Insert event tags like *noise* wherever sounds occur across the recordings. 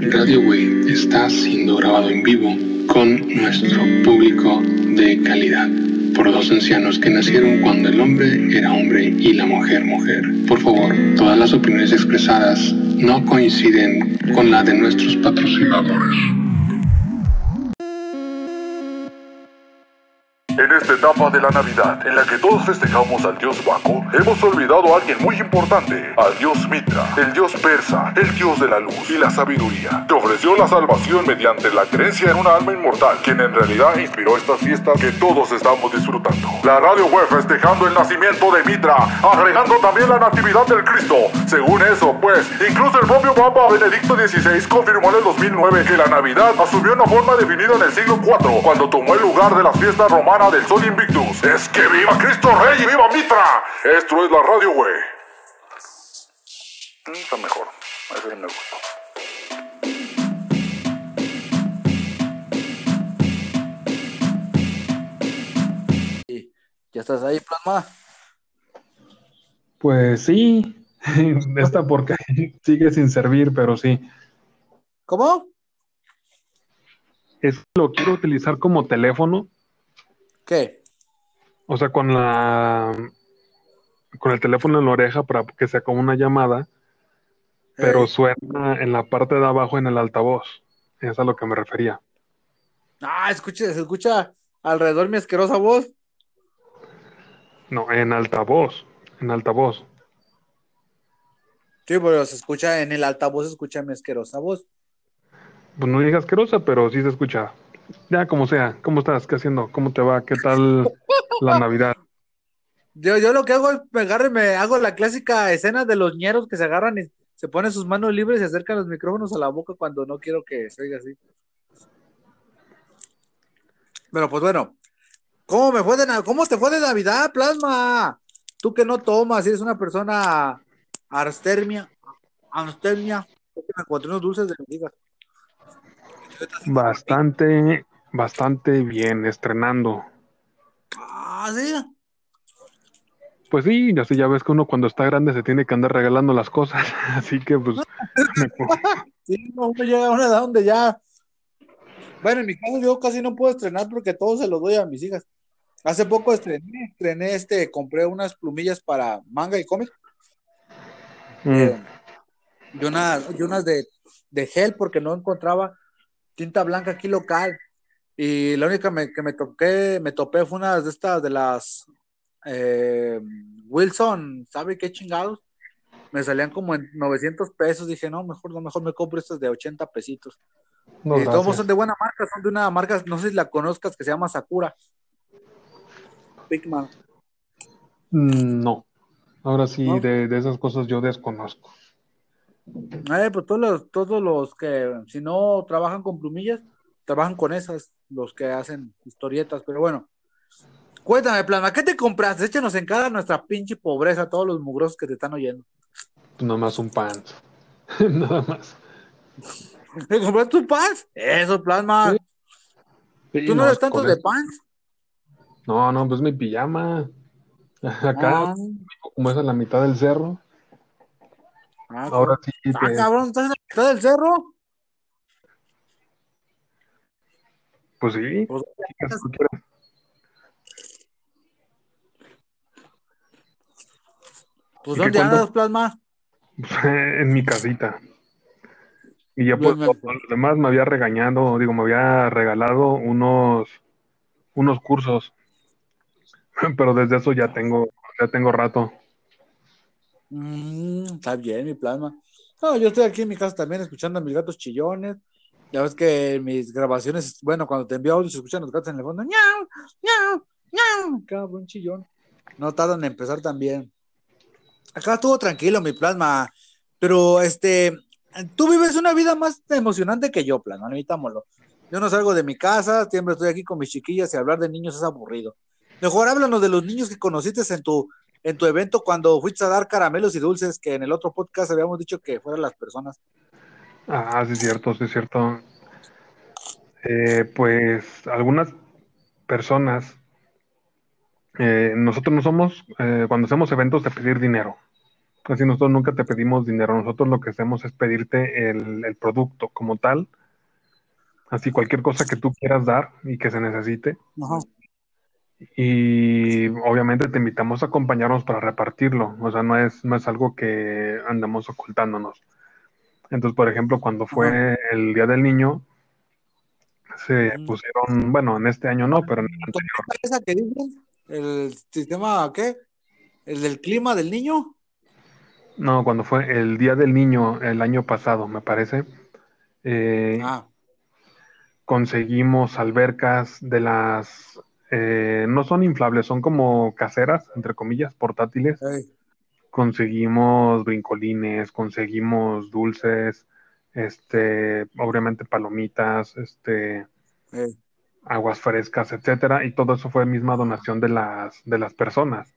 Radio Way está siendo grabado en vivo con nuestro público de calidad por dos ancianos que nacieron cuando el hombre era hombre y la mujer mujer. Por favor, todas las opiniones expresadas no coinciden con la de nuestros patrocinadores. En esta etapa de la Navidad, en la que todos festejamos al dios Baco, hemos olvidado a alguien muy importante, al dios Mitra, el dios persa, el dios de la luz y la sabiduría, que ofreció la salvación mediante la creencia en una alma inmortal, quien en realidad inspiró esta fiesta que todos estamos disfrutando. La radio web festejando el nacimiento de Mitra, agregando también la natividad del Cristo. Según eso, pues, incluso el propio Papa Benedicto XVI confirmó en el 2009 que la Navidad asumió una forma definida en el siglo IV, cuando tomó el lugar de las fiestas romanas del Sol Invictus. Es que viva Cristo Rey y viva Mitra. Esto es la radio, güey. Está mejor. Ese me gustó. ¿Ya estás ahí, Plasma? Pues sí, *laughs* esta porque *laughs* sigue sin servir, pero sí. ¿Cómo? Es lo quiero utilizar como teléfono, ¿Qué? o sea, con la con el teléfono en la oreja para que sea como una llamada, pero Eh, suena en la parte de abajo en el altavoz. Es a lo que me refería. Ah, escucha, se escucha alrededor mi asquerosa voz. No, en altavoz, en altavoz. Sí, pero se escucha en el altavoz, se escucha mi asquerosa voz. Pues no digas asquerosa, pero sí se escucha. Ya como sea, ¿cómo estás? ¿Qué haciendo? ¿Cómo te va? ¿Qué tal la Navidad? Yo, yo lo que hago es pegar, me hago la clásica escena de los ñeros que se agarran y se ponen sus manos libres y acercan los micrófonos a la boca cuando no quiero que se oiga así. Pero pues bueno, ¿cómo me fue de ¿Cómo te fue de Navidad, Plasma? Tú que no tomas, eres una persona arstermia, arstermia, me encontré dulces de hijas. Bastante, bastante bien, estrenando. Ah, sí. Pues sí, ya sé, ya ves que uno cuando está grande se tiene que andar regalando las cosas, *laughs* así que pues *laughs* Sí, no, uno llega a una edad donde ya. Bueno, en mi caso yo casi no puedo estrenar porque todo se lo doy a mis hijas. Hace poco estrené, estrené este, compré unas plumillas para manga y cómic mm, eh, y unas, y unas de, de gel porque no encontraba tinta blanca aquí local. Y la única me- que me toqué, me topé fue una de estas de las eh, Wilson, ¿sabe qué chingados? Me salían como en 900 pesos. Dije, no, mejor no, mejor me compro estas de 80 pesitos. no, y todos son de buena marca, son de una marca, no sé si la conozcas, que se llama Sakura. Pigman. Mm, no. Ahora sí, ¿No? de, de esas cosas yo desconozco. Eh, pues todos los, todos los que, si no trabajan con plumillas, trabajan con esas, los que hacen historietas, pero bueno. Cuéntame, Plana, ¿qué te compraste? Échanos en cara nuestra pinche pobreza, a todos los mugrosos que te están oyendo. Pues nada más un pan. *laughs* Nada más. ¿Te compraste tus pants? Eso, Plasma. Sí. Sí, ¿Tú no, eres es tanto de pants? No, no, pues mi pijama. *laughs* Acá, Ah, como es a la mitad del cerro, ah, ahora sí ah, te- cabrón, ¿estás en la mitad del cerro? pues sí. Pues. Pues ¿Y qué ¿dónde andas, Plasma? *laughs* en mi casita. Y ya pues los demás me había regañado, digo, me había regalado unos unos cursos. *laughs* Pero desde eso ya tengo ya tengo rato. Mm, está bien, mi plasma. No, yo estoy aquí en mi casa también escuchando a mis gatos chillones. Ya ves que mis grabaciones, bueno, cuando te envío audio se escuchan los gatos en el fondo. ¡Ñau! ¡Ñau! ¡Ñau! Cabrón chillón. No tardan en empezar también. Acá estuvo tranquilo, mi plasma. Pero, este, tú vives una vida más emocionante que yo, plasma, admitámoslo. Yo no salgo de mi casa, siempre estoy aquí con mis chiquillas y hablar de niños es aburrido. Mejor háblanos de los niños que conociste en tu en tu evento cuando fuiste a dar caramelos y dulces, que en el otro podcast habíamos dicho que fueran las personas. Ah, sí es cierto, sí es cierto. Eh, pues algunas personas, eh, nosotros no somos, eh, cuando hacemos eventos de pedir dinero, Así nosotros nunca te pedimos dinero, nosotros lo que hacemos es pedirte el, el producto como tal, así cualquier cosa que tú quieras dar y que se necesite. Ajá. Y obviamente te invitamos a acompañarnos para repartirlo, o sea, no es, no es algo que andamos ocultándonos. Entonces, por ejemplo, cuando fue el Día del Niño, se pusieron, bueno, en este año no, pero en el anterior, ¿Esa que dicen? ¿El sistema qué? ¿El del clima del niño? no, cuando fue el Día del Niño el año pasado, me parece, eh, Ah, conseguimos albercas de las, eh, no son inflables, son como caseras, entre comillas, portátiles. Conseguimos brincolines, conseguimos dulces, este, obviamente palomitas, este, aguas frescas, etcétera, y todo eso fue misma donación de las, de las personas.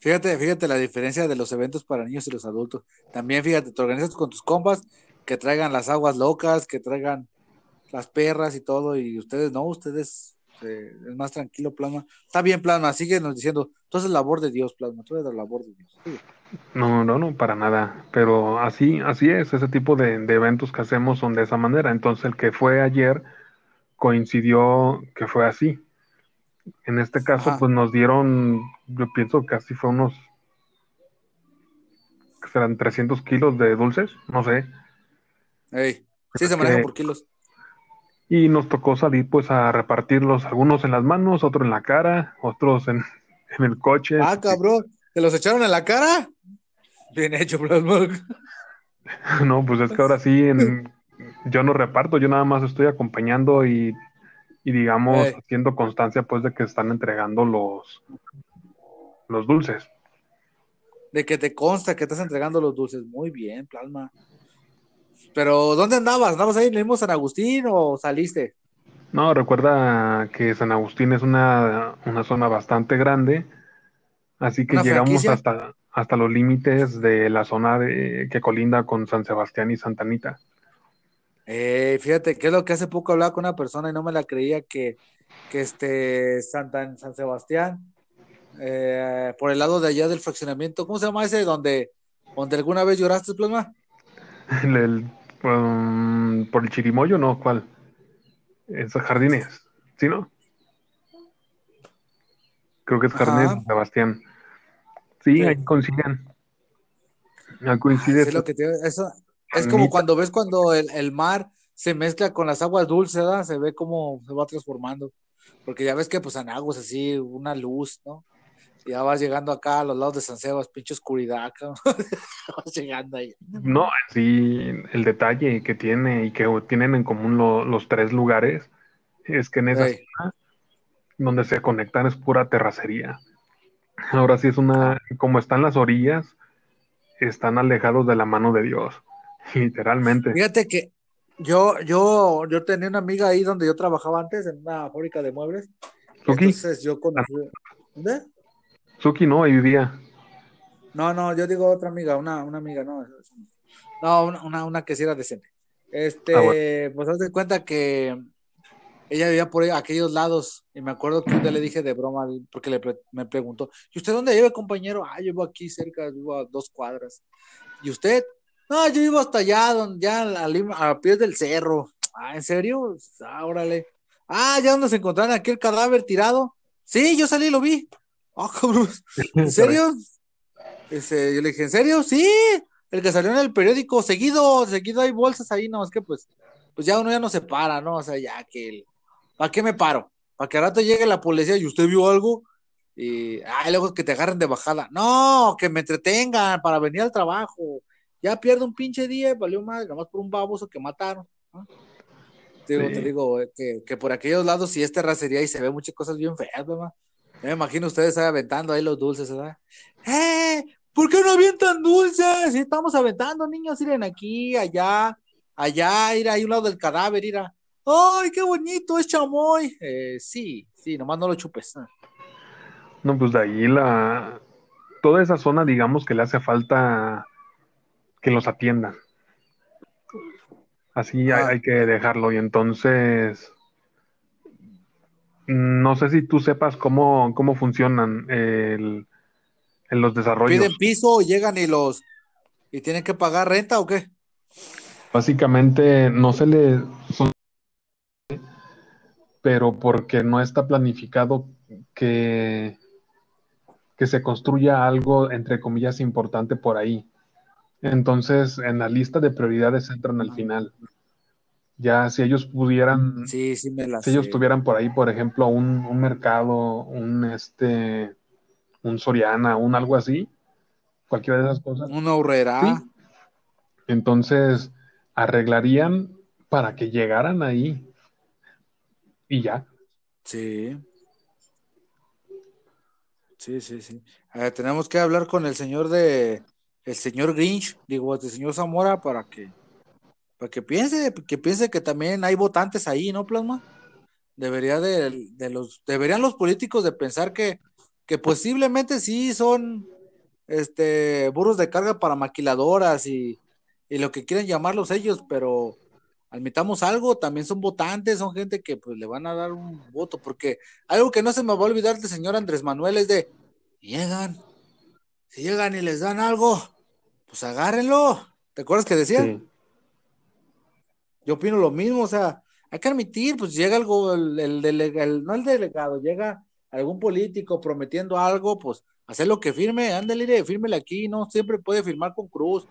Fíjate, fíjate la diferencia de los eventos para niños y los adultos. También fíjate, te organizas con tus compas que traigan las aguas locas, que traigan las perras y todo, y ustedes no, ustedes eh, es más tranquilo, Plasma. Está bien, Plasma, síguenos diciendo, tú eres labor de Dios, Plasma, tú eres la labor de Dios. Sigue. No, no, no, para nada. Pero así, así es, ese tipo de, de eventos que hacemos son de esa manera. Entonces, el que fue ayer coincidió que fue así. En este caso, Ajá. pues nos dieron, yo pienso que así fue unos, que serán 300 kilos de dulces, no sé. Ey, Sí, se manejan por kilos. Y nos tocó salir pues a repartirlos, algunos en las manos, otros en la cara, otros en, en el coche. Ah, cabrón, ¿te los echaron en la cara? Bien hecho, Plasma. *laughs* No, pues es que ahora sí, en- yo no reparto, yo nada más estoy acompañando y, y digamos, Ey. haciendo constancia pues de que están entregando los, los dulces. De que te consta que estás entregando los dulces. Muy bien, Plasma. Pero, ¿dónde andabas? ¿Andabas ahí en el mismo San Agustín o saliste? No, recuerda que San Agustín es una, una zona bastante grande, así que ¿Una llegamos franquicia? hasta, hasta los límites de la zona de, que colinda con San Sebastián y Santa Anita. Eh, fíjate, que es lo que hace poco hablaba con una persona y no me la creía que, que este Santa, San Sebastián, eh, por el lado de allá del fraccionamiento, ¿cómo se llama ese? Donde, donde alguna vez lloraste, Plasma. *laughs* El, el, um, por el Chirimoyo, ¿no? ¿Cuál? Esos jardines, ¿sí, no? Creo que es Jardines Ajá. Sebastián. Sí, Sí. ahí coinciden. Ahí Ay, coincide. sí, lo que te- eso, es como cuando ves cuando el, el mar se mezcla con las aguas dulces, ¿verdad? Se ve como se va transformando. Porque ya ves que pues Agustín es así, una luz, ¿no? Ya vas llegando acá a los lados de San Sebas, pinche oscuridad, *laughs* vas llegando ahí. No, sí, el detalle que tiene y que tienen en común lo- los tres lugares es que en esa zona donde se conectan es pura terracería. Ahora sí es una, como están las orillas, están alejados de la mano de Dios, *laughs* literalmente. Fíjate que yo, yo, yo tenía una amiga ahí donde yo trabajaba antes, en una fábrica de muebles. Suki, Entonces yo conocí. ¿Dónde? Suki no, ahí vivía. No, no, yo digo otra amiga, una, una amiga, no. No, una, una, una que sí era decente. Este, Ah, pues haz de cuenta que ella vivía por aquellos lados, y me acuerdo que un día le dije de broma, porque le pre- me preguntó, ¿y usted dónde vive, compañero? Ah, yo vivo aquí cerca, vivo a dos cuadras. ¿Y usted? No, yo vivo hasta allá, donde, ya al- a, pies del cerro. Ah, ¿en serio? Ah, órale. Ah, ya donde se encontraron aquí el cadáver tirado. Sí, yo salí y lo vi. Ah, cabrón. *laughs* ¿En serio? Ese, yo le dije, ¿en serio? Sí, el que salió en el periódico, seguido, seguido hay bolsas ahí, no, es que pues, pues ya uno ya no se para, ¿no? O sea, ya que, el- ¿para qué me paro? Para que al rato llegue la policía y usted vio algo y, ay, luego que te agarren de bajada. No, que me entretengan para venir al trabajo. Ya pierdo un pinche día, valió más, nomás por un baboso que mataron. ¿no? Te digo, Sí. te digo eh, que, que por aquellos lados sí es terracería y se ve muchas cosas bien feas, ¿verdad? Ya me imagino ustedes aventando ahí los dulces, ¿verdad? ¡Eh! ¿Por qué no avientan dulces? Si estamos aventando, niños, miren aquí, allá, allá, ir ahí a un lado del cadáver, ir a. ¡Ay, qué bonito! Es chamoy. Eh, sí, sí, nomás no lo chupes. No, pues de ahí la, toda esa zona, digamos que le hace falta que los atiendan. Así hay, Ah. hay que dejarlo. Y entonces, no sé si tú sepas cómo, cómo funcionan el, en los desarrollos. Piden piso, llegan y los y tienen que pagar renta o qué? Básicamente no se le son pero porque no está planificado que, que se construya algo, entre comillas, importante por ahí. Entonces, en la lista de prioridades entran al final. Ya si ellos pudieran, Sí, sí me la si ellos tuvieran por ahí, por ejemplo, un, un mercado, un este, un Soriana, un algo así, cualquiera de esas cosas, Una horrera. Sí. entonces arreglarían para que llegaran ahí. Y ya. Sí. Sí, sí, sí. Eh, tenemos que hablar con el señor de, el señor Grinch, digo, el señor Zamora, para que, para que piense, que piense que también hay votantes ahí, ¿no, Plasma? Debería de, los, deberían los políticos de pensar que, que posiblemente sí son, este, burros de carga para maquiladoras y, y lo que quieran llamarlos ellos, pero admitamos algo, también son votantes, son gente que pues le van a dar un voto, porque algo que no se me va a olvidar del señor Andrés Manuel es de, llegan, si llegan y les dan algo, pues agárrenlo. ¿Te acuerdas que decía? Sí. Yo opino lo mismo, o sea, hay que admitir, pues llega algo, el, el delega- el- no el delegado, llega algún político prometiendo algo, pues hacer lo que firme, ándale, fírmele aquí, no siempre puede firmar con cruz,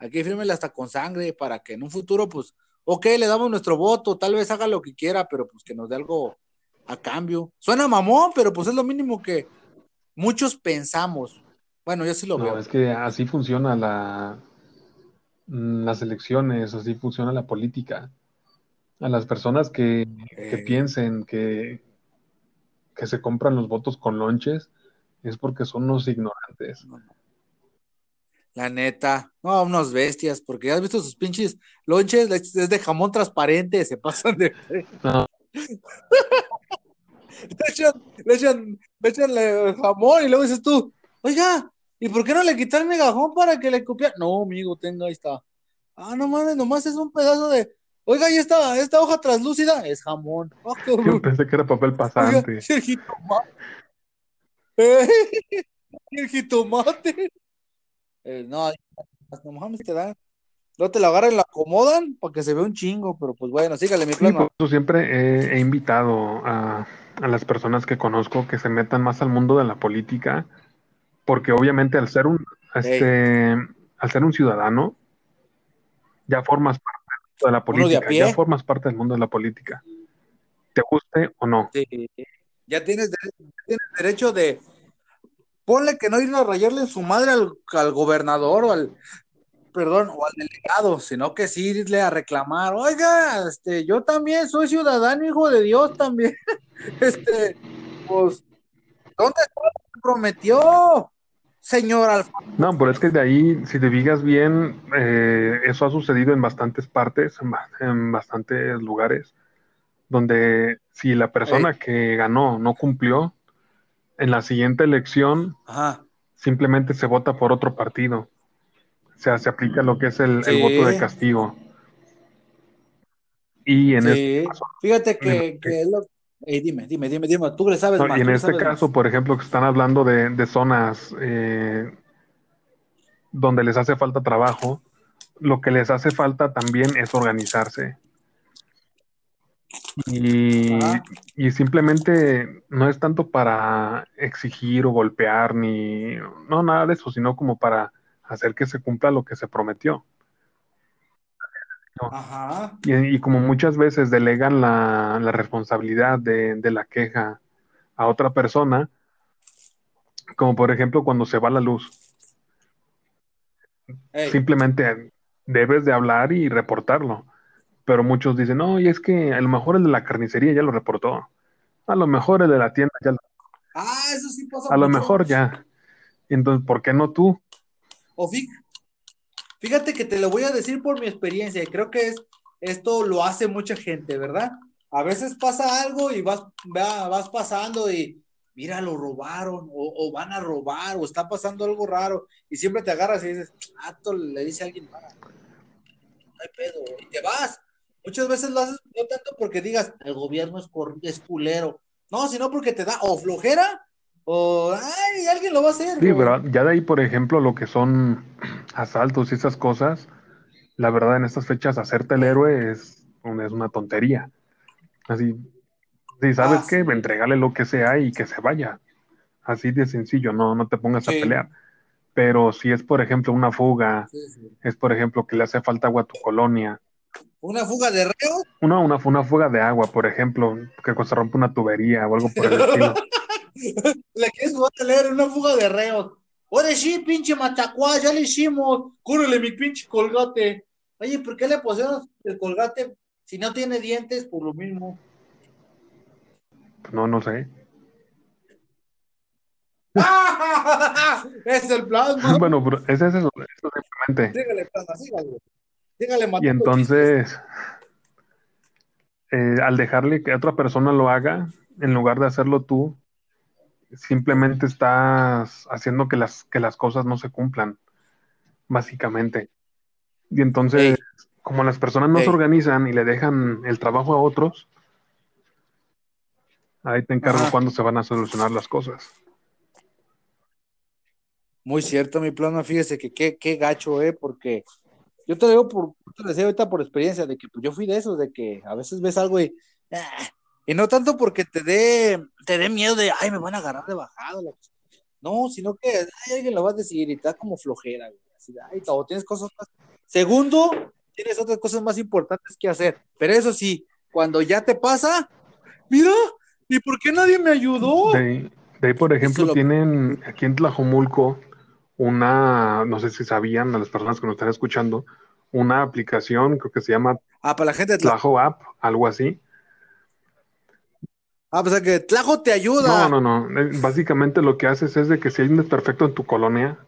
aquí fírmele hasta con sangre, para que en un futuro, pues, ok, le damos nuestro voto, tal vez haga lo que quiera, pero pues que nos dé algo a cambio. Suena mamón, pero pues es lo mínimo que muchos pensamos. Bueno, yo sí lo No, veo. es que así funciona la, las elecciones, así funciona la política. A las personas que, que Eh, piensen que, que se compran los votos con lonches es porque son unos ignorantes. La neta, no, unos bestias, porque ya has visto sus pinches lonches, es de jamón transparente, se pasan de. No. *laughs* Le echan, le echan, le echan el jamón y luego dices tú, oiga, ¿y por qué no le quitan el megajón para que le copia? No, amigo, tenga, ahí está. Ah, no mames, nomás es un pedazo de. Oiga, y esta, esta hoja translúcida es jamón. Ah, *laughs* Yo pensé que era papel Oiga, pasante. y el jitomate. *laughs* Eh, el jitomate. Eh, no, no mames, te dan. No te lo agarran y lo acomodan para que se vea un chingo, pero pues bueno, sígale mi Sí, plasma. por eso siempre he, he invitado a, a las personas que conozco que se metan más al mundo de la política, porque obviamente al ser un, este, al ser un ciudadano, ya formas parte de la de política, ya formas parte del mundo de la política, te guste o no. Sí. Ya tienes, dere- tienes derecho de. Ponle que no ir a rayarle en su madre al, al gobernador o al. Perdón, o al delegado, sino que sí irle a reclamar. Oiga, este, yo también soy ciudadano, hijo de Dios también. *laughs* Este, pues, ¿dónde está lo que prometió, señor Alfonso? No, pero es que de ahí, si te fijas bien, eh, eso ha sucedido en bastantes partes, en, ba- en bastantes lugares, donde si la persona que ganó no cumplió, en la siguiente elección Ajá. simplemente se vota por otro partido. O sea, se aplica lo que es el, el voto de castigo. Y en, este, Sí, fíjate que, que es lo- Dime, dime, dime, dime, tú le sabes no, más. y en este más. caso, por ejemplo, que están hablando de, de zonas eh, donde les hace falta trabajo, lo que les hace falta también es organizarse. Y, y simplemente no es tanto para exigir o golpear ni no nada de eso, sino como para hacer que se cumpla lo que se prometió. Ajá. Y, y como muchas veces delegan la, la responsabilidad de, de la queja a otra persona, como por ejemplo cuando se va la luz, Ey, simplemente debes de hablar y reportarlo. Pero muchos dicen, no, y es que a lo mejor el de la carnicería ya lo reportó. A lo mejor el de la tienda ya lo Ah, eso sí pasa A lo mejor ya. Entonces, ¿por qué no tú? O fí- fíjate que te lo voy a decir por mi experiencia y creo que es, esto lo hace mucha gente, ¿verdad? A veces pasa algo y vas, va- vas pasando y mira, lo robaron o, van a robar o está pasando algo raro y siempre te agarras y dices, ah, le dice a alguien más. No hay pedo y te vas. Muchas veces lo haces no tanto porque digas, el gobierno es, es culero. No, sino porque te da o flojera o ay, alguien lo va a hacer. Sí, pero ya de ahí, por ejemplo, lo que son asaltos y esas cosas, la verdad en estas fechas hacerte el héroe es, es una tontería. Así, sí, ¿sabes Ah, qué? sí. Entrégale lo que sea y que se vaya. Así de sencillo, no, no te pongas a pelear. Pero si es, por ejemplo, una fuga, Sí, es, por ejemplo, que le hace falta agua a tu colonia, Una fuga de reos. una, una, una fuga de agua, por ejemplo, que se rompe una tubería o algo por el *laughs* estilo. *laughs* Le quieres jugar a leer una fuga de reos. Ahora sí, pinche matacuá, ya le hicimos. Cúrele mi pinche colgate. Oye, ¿por qué le pusieron el colgate si no tiene dientes? Por lo mismo. No, no sé. *laughs* es el plasma. Bueno, pero ese es eso, eso simplemente. Dígale, plasma, sígale. Dígale, Y entonces, eh, al dejarle que otra persona lo haga, en lugar de hacerlo tú, simplemente estás haciendo que las, que las cosas no se cumplan, básicamente. Y entonces, Ey. como las personas no Ey. se organizan y le dejan el trabajo a otros, ahí te encargo cuándo se van a solucionar las cosas. Muy cierto, mi plasma. Fíjese que qué, qué gacho, ¿eh? Porque yo te digo por, te lo decía ahorita por experiencia, de que pues, yo fui de esos, de que a veces ves algo y. ah, y no tanto porque te dé, te dé miedo de, ay, me van a agarrar de bajado. No, sino que ay, alguien lo va a decir y te da como flojera, güey. Así de, ay, o tienes cosas más. Segundo, tienes otras cosas más importantes que hacer. Pero eso sí, cuando ya te pasa, mira, ¿y por qué nadie me ayudó? De ahí, de ahí, por ejemplo, lo- tienen aquí en Tlajomulco una, no sé si sabían a las personas que nos están escuchando, una aplicación, creo que se llama Ah, para la gente de Tlajo. Tlajo App, algo así. Ah, pues o sea que Tlajo te ayuda. No, no, no. Eh, Básicamente lo que haces es de que si hay un desperfecto en tu colonia,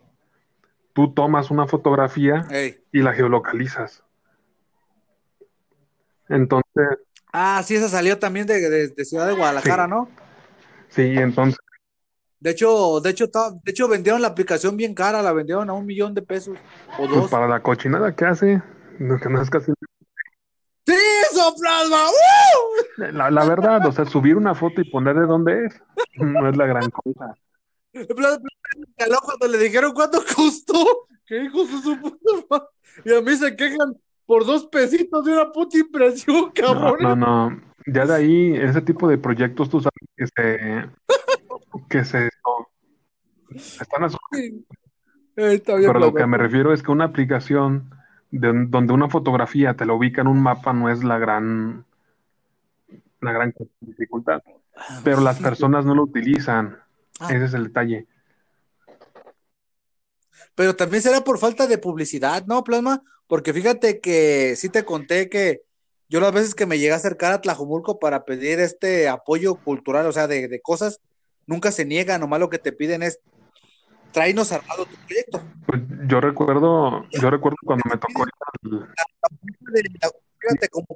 tú tomas una fotografía Ey. y la geolocalizas. Entonces, Ah, sí, esa salió también de, de- de Ciudad de Guadalajara, Sí. ¿no? sí, entonces, De hecho, de hecho, de hecho vendieron la aplicación bien cara, la vendieron a un millón de pesos o pues dos. para la cochinada que hace, no, que no es casi ¡Sí, eso, plasma! ¡Uh! la, la verdad, o sea, subir una foto y poner de dónde es, no es la gran cosa. Cuando le dijeron cuánto costó. ¿Qué hijos de su puta madre? Y a mí se quejan por dos pesitos de una puta impresión, cabrón. no, no. Ya de ahí, ese tipo de proyectos, tú sabes que se, que se están a su- Pero lo que me refiero es que una aplicación de- donde una fotografía te la ubica en un mapa no es la gran, la gran dificultad. Pero las personas no lo utilizan. Ah. Ese es el detalle. Pero también será por falta de publicidad, ¿no, Plasma? Porque fíjate que sí te conté que yo las veces que me llegué a acercar a Tlajomulco para pedir este apoyo cultural, o sea, de, de cosas, nunca se niega, nomás lo que te piden es tráenos armado tu proyecto. Pues yo recuerdo, yo recuerdo cuando me tocó Fíjate, como,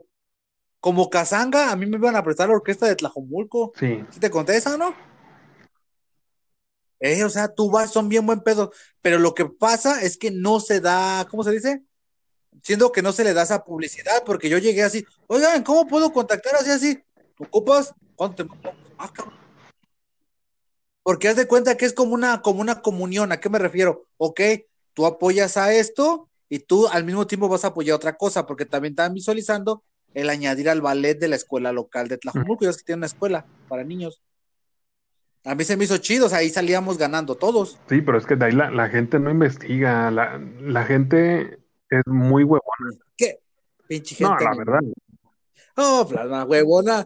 como Kazanga, a mí me iban a prestar la orquesta de Tlajomulco. sí, ¿Sí te conté esa, no? Eh, o sea, tú vas, son bien buen pedo, pero lo que pasa es que no se da, ¿cómo se dice? Siendo que no se le da esa publicidad, porque yo llegué así, oigan, ¿cómo puedo contactar así, así? ¿Ocupas? ¿Cuánto te mando? Ah, cabrón. Porque haz de cuenta que es como una, como una comunión, ¿a qué me refiero? Ok, tú apoyas a esto y tú al mismo tiempo vas a apoyar otra cosa, porque también están visualizando el añadir al ballet de la escuela local de Tlajumulco, ya es que tiene una escuela para niños. A mí se me hizo chido, o sea, ahí salíamos ganando todos. sí, pero es que de ahí la, la gente no investiga, la, la gente es muy huevona. ¿Qué? Pinche No, gente. la animal. verdad. No, plasma, huevona.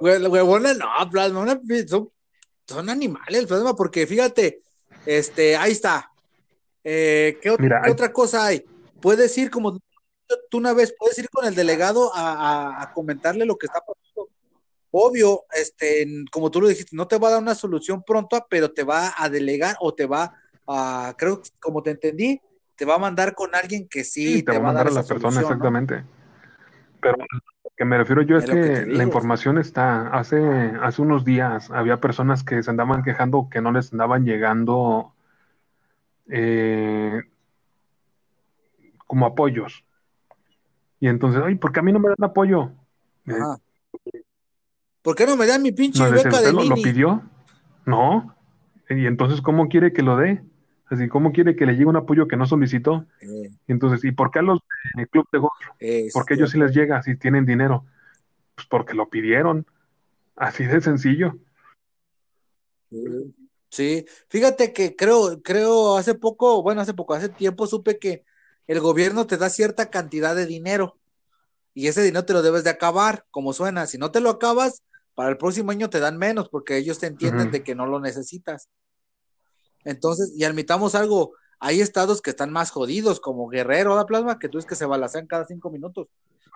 hue- Huevona, no, plasma, una- son, son animales, plasma, porque fíjate, este, ahí está. Eh, ¿qué, ot- Mira, qué hay- otra cosa hay? Puedes ir, como tú una vez, puedes ir con el delegado a, a- a comentarle lo que está pasando. Obvio, este, como tú lo dijiste, no te va a dar una solución pronta, pero te va a delegar o te va a, creo, que como te entendí, te va a mandar con alguien que sí, Sí, te va a mandar a dar la esa persona, solución, ¿no? exactamente. Pero que me refiero yo es Es lo que la información está. Hace, hace unos días había personas que se andaban quejando que no les andaban llegando eh, como apoyos. Y entonces, ay, ¿por qué a mí no me dan apoyo? Eh, Ajá. ¿Por qué no me dan mi pinche no, beca de ¿usted lo, lo mini? pidió? No. Y entonces, ¿cómo quiere que lo dé? Así, ¿cómo quiere que le llegue un apoyo que no solicitó? Eh, Entonces, ¿y por qué a los del club de golf? eh, ¿Por qué ellos sí les llega si tienen dinero? Pues porque lo pidieron. Así de sencillo. Sí, fíjate que creo, creo hace poco, bueno, hace poco, hace tiempo supe que el gobierno te da cierta cantidad de dinero y ese dinero te lo debes de acabar, como suena. Si no te lo acabas, para el próximo año te dan menos porque ellos te entienden de que no lo necesitas. Entonces, y admitamos algo, hay estados que están más jodidos, como Guerrero, ¿da plasma? Que tú es que se balacean cada cinco minutos.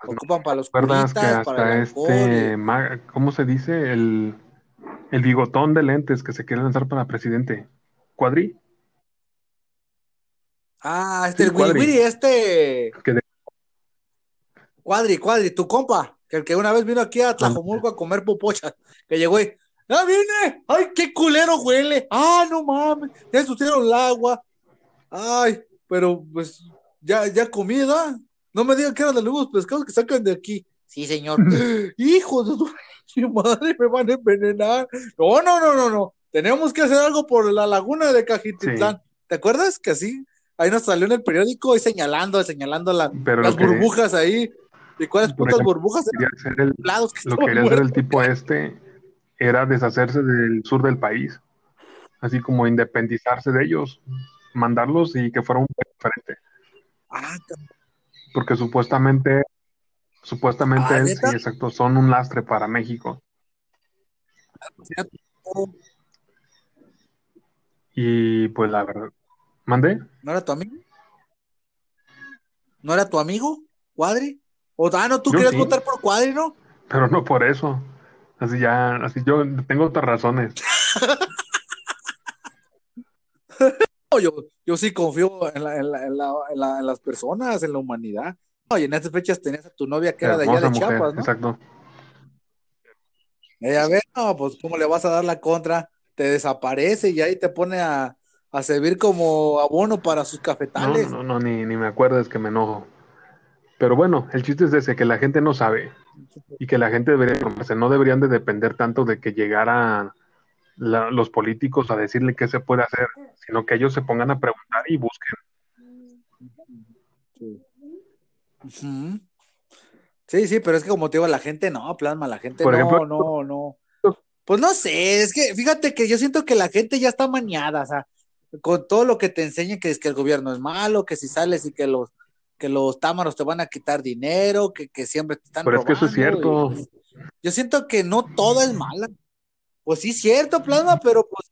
Pues, Ocupan para los ¿Te acuerdas que curitas, para alcohol. este, ¿cómo se dice? El, el bigotón de lentes que se quiere lanzar para presidente. ¿Cuadri? Ah, este, Sí, el Wiri Cuadri. Wiri, este. Que de- Cuadri, Cuadri, tu compa, que el que una vez vino aquí a Tlajomulco a comer popochas, que llegó y, ¡ah, vine! ¡Ay, qué culero huele! ¡Ah, no mames! Ya ensuciaron el agua. ¡Ay, pero pues ya, ya comida! No me digan que eran de los pescados que sacan de aquí. Sí, señor. *laughs* ¡Hijo de tu madre! ¡Me van a envenenar! No, no, no, no, no. Tenemos que hacer algo por la laguna de Cajititlán. ¿Te acuerdas que así? Ahí nos salió en el periódico y señalando, señalando la- Pero las que burbujas ahí. ¿Y cuáles putas burbujas eran quería hacer el, lados que lo quería hacer el tipo este era deshacerse del sur del país, así como independizarse de ellos, mandarlos y que fuera un país diferente, Ah, porque supuestamente, supuestamente Ah, sí, exacto, son un lastre para México. Y pues la verdad, mandé, ¿No era tu amigo? ¿No era tu amigo, Cuadri? O, ah, no, tú Yo querías sí. votar por Cuadri, ¿no? pero no por eso. Así ya, así yo tengo otras razones. *laughs* No, yo, yo sí confío en, la- en la- en la- en la- en las personas, en la humanidad. No, y en estas fechas tenías a tu novia que era de allá de mujer, Chiapas, ¿no? exacto. Ella ve, no, pues, ¿cómo le vas a dar la contra? Te desaparece y ahí te pone a, a servir como abono para sus No, cafetales. no, no, ni, ni me acuerdes que me enojo. Pero bueno, el chiste es ese, que la gente no sabe y que la gente debería informarse. No deberían de depender tanto de que llegaran la- los políticos a decirle qué se puede hacer, sino que ellos se pongan a preguntar y busquen. Sí, sí, pero es que como te digo, la gente no, plasma, la gente Por no, ejemplo- no, no. Pues no sé, es que fíjate que yo siento que la gente ya está maniada, o sea, con todo lo que te enseña que es que el gobierno es malo, que si sales y que los que los támaros te van a quitar dinero, que, que siempre te están Pero es que eso es cierto. pues, yo siento que no todo es mala. Pues sí, cierto, plasma, pero pues,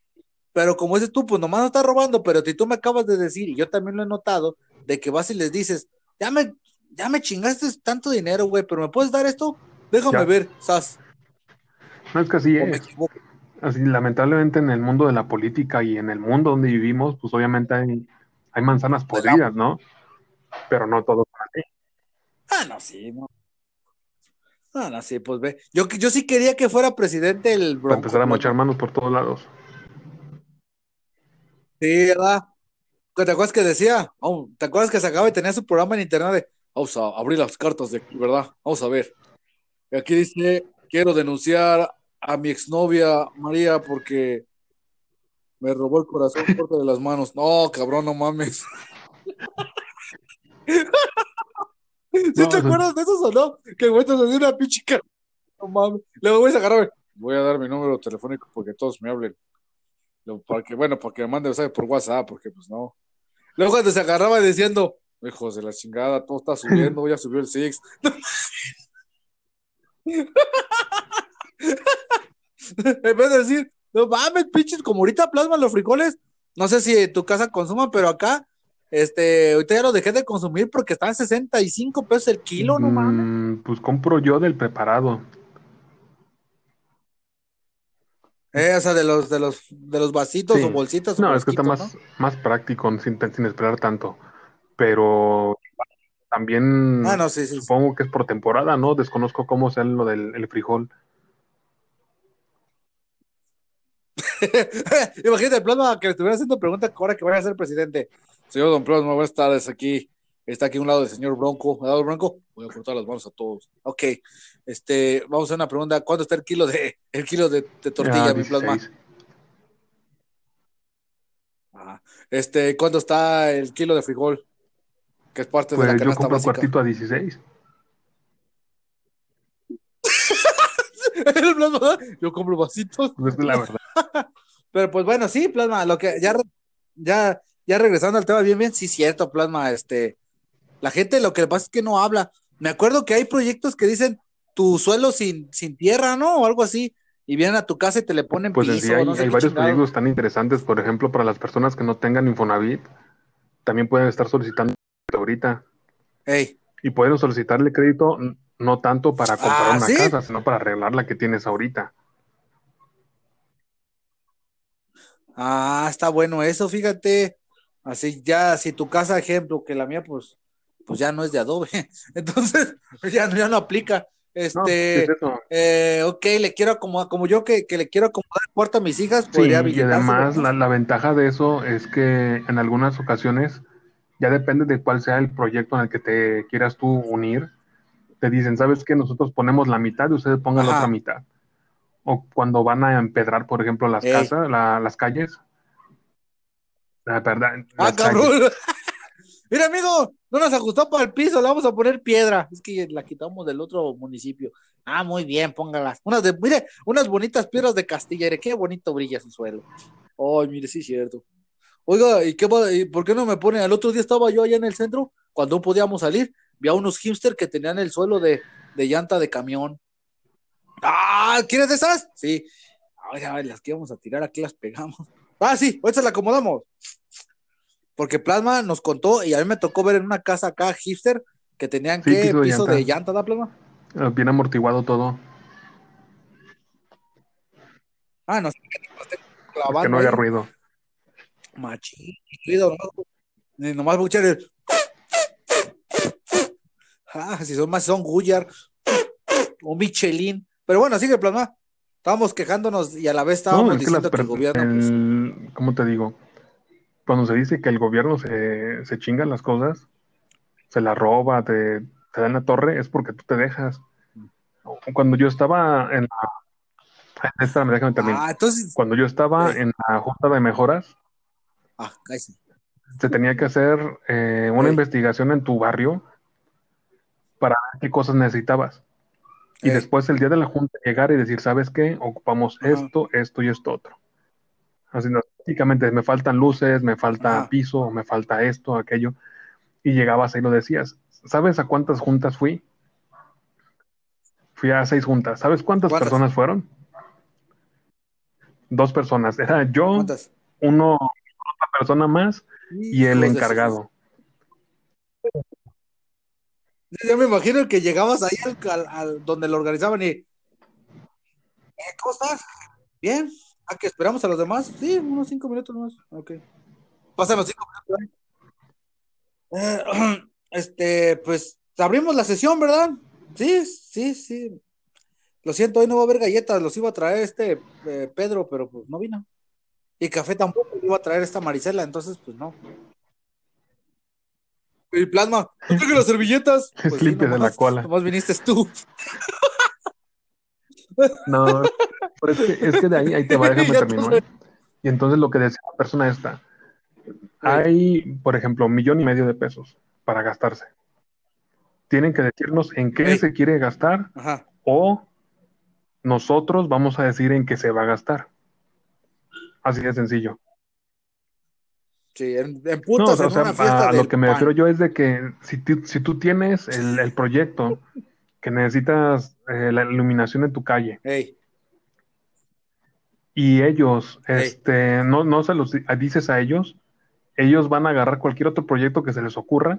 pero como dices tú, pues nomás no estás robando, pero si tú me acabas de decir, y yo también lo he notado, de que vas y les dices, ya me, ya me chingaste tanto dinero, güey, pero ¿me puedes dar esto? Déjame Ya. ver, sas. No es que así es. Así, lamentablemente en el mundo de la política y en el mundo donde vivimos, pues obviamente hay, hay manzanas podridas, ¿no? Pero no todo es así. Ah, no, sí, no. Ah, no, sí, pues ve. Yo, yo sí quería que fuera presidente el Para Bronco. empezar a mochar manos por todos lados. Sí, ¿verdad? ¿Te acuerdas que decía? Oh, ¿Te acuerdas que sacaba y tenía su programa en internet de vamos a abrir las cartas de verdad? Vamos a ver. Y aquí dice, quiero denunciar a mi exnovia María porque me robó el corazón corto de las manos. No, cabrón, no mames. *laughs* *laughs* ¿Sí No, te acuerdas de eso o no? Que güey te una pinche cara. No mames. Luego voy a agarrar, voy a dar mi número telefónico porque todos me hablen. Luego, Para que, bueno, para que me mande mensaje por WhatsApp, porque pues no. Luego cuando se agarraba diciendo, hijos de la chingada, todo está subiendo, ya subió el Six. *laughs* *laughs* en vez de decir, no mames, pinches, como ahorita plasman los frijoles, no sé si en tu casa consuman, pero acá, este, ahorita ya los dejé de consumir porque están 65 pesos el kilo, no mames. Mm, pues compro yo del preparado. Eh, o sea, de los, de los, de los vasitos Sí. o bolsitas. o No, es que está más, más práctico, sin, sin esperar tanto. Pero también. Ah, no, sí, sí. sí. supongo que es por temporada, ¿no? Desconozco cómo sea lo del el frijol. *laughs* Imagínate, Plasma, que le estuviera haciendo pregunta ahora que vaya a ser presidente. Señor Don Plasma, buenas tardes aquí. Está aquí a un lado del señor Bronco. ¿Ha dado Bronco? Voy a cortar las manos a todos. Ok. Este, vamos a una pregunta. ¿Cuánto está el kilo de, el kilo de, de tortilla, Ah, mi Plasma? 16. Ajá. Este, ¿cuánto está el kilo de frijol? Que es parte de la Pues yo canasta compro básica. cuartito a 16. *laughs* El plasma, Yo compro vasitos. Pues es la verdad. *laughs* Pero pues bueno, sí, plasma, lo que ya, ya, ya regresando al tema, bien, bien, sí, cierto, plasma, este, la gente lo que pasa es que no habla. Me acuerdo que hay proyectos que dicen tu suelo sin, sin tierra, ¿no? O algo así, y vienen a tu casa y te le ponen Pues piso, sí hay, no sé hay varios chingado. proyectos tan interesantes. Por ejemplo, para las personas que no tengan Infonavit, también pueden estar solicitando ahorita. Ey, Y pueden solicitarle crédito no tanto para comprar Ah, una ¿sí? casa, sino para arreglar la que tienes ahorita. ah, está bueno eso, fíjate. Así ya, si tu casa, ejemplo, que la mía, pues, pues ya no es de adobe, *laughs* entonces *laughs* ya, ya no aplica. No, Este, ¿qué es eso? eh, ok, le quiero acomodar, como yo que, que le quiero acomodar el cuarto a mis hijas, Sí, podría y además la, la ventaja de eso es que en algunas ocasiones, ya depende de cuál sea el proyecto en el que te quieras tú unir, te dicen, ¿sabes qué? Nosotros ponemos la mitad y ustedes pongan la otra mitad. O cuando van a empedrar, por ejemplo, las Ey. casas, la- las calles. La verdad, Ah, cabrón. *laughs* Mira, amigo, no nos ajustó para el piso, le vamos a poner piedra. Es que la quitamos del otro municipio. Ah, muy bien, póngalas. Unas de, mire, unas bonitas piedras de Castilla. Qué bonito brilla su suelo. Ay, mire, sí es cierto. Oiga, ¿y qué y por qué no me pone? El otro día estaba yo allá en el centro, cuando no podíamos salir, vi a unos hipster que tenían el suelo de, de llanta de camión. Ah, ¿quieres de esas? Sí. Ay, ay, las que íbamos a tirar, aquí las pegamos. Ah, sí, ahorita las acomodamos. Porque Plasma nos contó, y a mí me tocó ver en una casa acá, hipster, que tenían Sí, que piso piso, de de llanta. llanta, ¿da Plasma? Eh, Bien amortiguado todo, Ah, no sé, clavando que no ahí. ruido. Machín, ruido, nomás, ni nomás echar el... Ah, si son más, son Guyar o Michelin. Pero bueno, sigue Plasma. Estábamos quejándonos y a la vez estábamos No, es que las diciendo que el gobierno... pues, ¿cómo te digo? Cuando se dice que el gobierno se, se chinga las cosas, se la roba, te, te da en la torre, es porque tú te dejas. Cuando yo estaba en la... Espérame, déjame terminar. ah, entonces... Cuando yo estaba Sí. en la Junta de Mejoras, Ah, se tenía que hacer eh, una investigación en tu barrio para ver qué cosas necesitabas. Y después el día de la junta llegar y decir, ¿sabes qué? Ocupamos Ajá. esto, esto y esto otro. Así no, prácticamente me faltan luces, me falta Ajá. piso, me falta esto, aquello. Y llegabas ahí y lo decías. ¿Sabes a cuántas juntas fui? Fui a seis juntas. ¿Sabes cuántas ¿Cuántas? personas fueron? Dos personas. Era yo, ¿Cuántas? uno, otra persona más y el encargado. Yo me imagino que llegabas ahí al, al- donde lo organizaban y. "Eh, ¿Cómo estás? Bien. ¿A que esperamos a los demás? Sí, unos cinco minutos más. Ok. Pasan los cinco minutos. Eh, *clears throat* este, pues abrimos la sesión, ¿verdad? Sí, sí, sí. Lo siento, hoy no va a haber galletas, los iba a traer este eh, Pedro, pero pues no vino. Y café tampoco, iba a traer esta Marisela, entonces pues no. Y plasma, ¿no traje las servilletas? *laughs* Es limpia de la cola. Nomás viniste tú. *laughs* No, pero es que, es que de ahí, ahí te va, déjame *laughs* terminar. tú- Y entonces lo que decía la persona esta, hay, por ejemplo, un millón y medio de pesos para gastarse. Tienen que decirnos en qué Ey. se quiere gastar Ajá. o nosotros vamos a decir en qué se va a gastar. Así de sencillo. Sí, en, en No, putas, o sea, en una a, fiesta a lo que me pan. refiero yo es de que si, tú- si tú tienes el, el proyecto que necesitas eh, la iluminación en tu calle Ey, y ellos, Ey. este, no, no se los di- dices a ellos, ellos van a agarrar cualquier otro proyecto que se les ocurra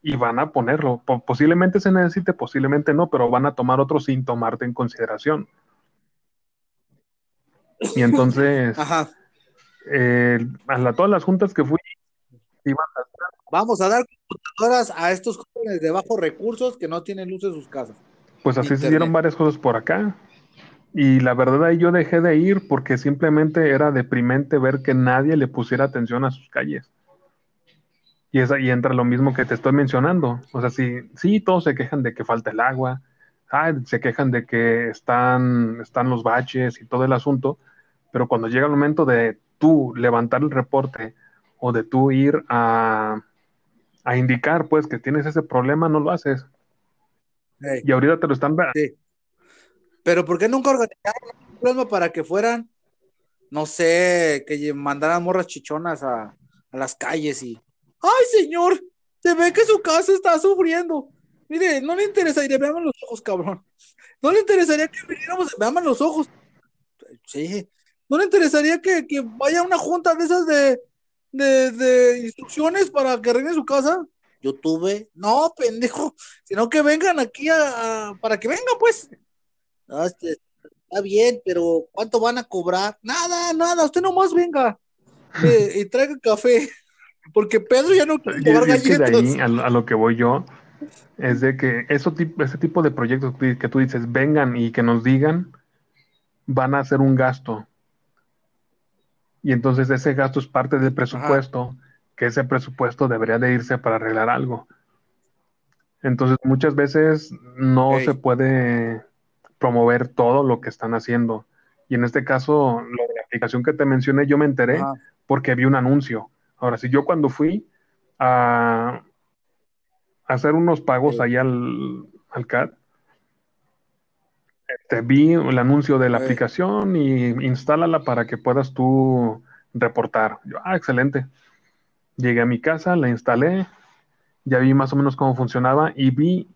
y van a ponerlo. Po- posiblemente se necesite, posiblemente no, pero van a tomar otro sin tomarte en consideración. Y *laughs* entonces, Ajá. Eh, a la- todas las juntas que fui, iban a- Vamos a dar computadoras a estos jóvenes de bajos recursos que no tienen luz en sus casas. pues así se hicieron varias cosas por acá. Y la verdad ahí yo dejé de ir porque simplemente era deprimente ver que nadie le pusiera atención a sus calles. Y, esa, y entra lo mismo que te estoy mencionando. O sea, sí, sí, todos se quejan de que falta el agua, ah, se quejan de que están, están los baches y todo el asunto, pero cuando llega el momento de tú levantar el reporte o de tú ir a, a indicar, pues, que tienes ese problema, no lo haces. Y ahorita te lo están... sí. Pero ¿por qué nunca organizaron un plasma para que fueran, no sé, que mandaran morras chichonas a, a las calles y, ay señor, se ve que su casa está sufriendo. Mire, no le interesaría, veamos los ojos, cabrón. No le interesaría que viniéramos, veamos los ojos. Sí. ¿No le interesaría que, que vaya a una junta de esas de, de, de instrucciones para que arreglen su casa? Yo tuve, no, pendejo, sino que vengan aquí a, a- para que vengan, pues. No, este, está bien, pero ¿cuánto van a cobrar? Nada, nada, usted nomás venga eh, y traiga café, porque Pedro ya no quiere cobrar que de galletas. ahí a, lo- a lo que voy yo es de que eso, tip- ese tipo de proyectos que que tú dices, vengan y que nos digan, van a hacer un gasto. Y entonces ese gasto es parte del presupuesto, que ese presupuesto debería de irse para arreglar algo. Entonces muchas veces no se puede promover todo lo que están haciendo. Y en este caso, lo de la aplicación que te mencioné, yo me enteré Ajá. porque vi un anuncio. Ahora, si yo cuando fui a, hacer unos pagos Sí. allá al, al CAT, este, vi el anuncio de la Sí. aplicación y instálala para que puedas tú reportar. Yo, ah, excelente. Llegué a mi casa, la instalé, ya vi más o menos cómo funcionaba y vi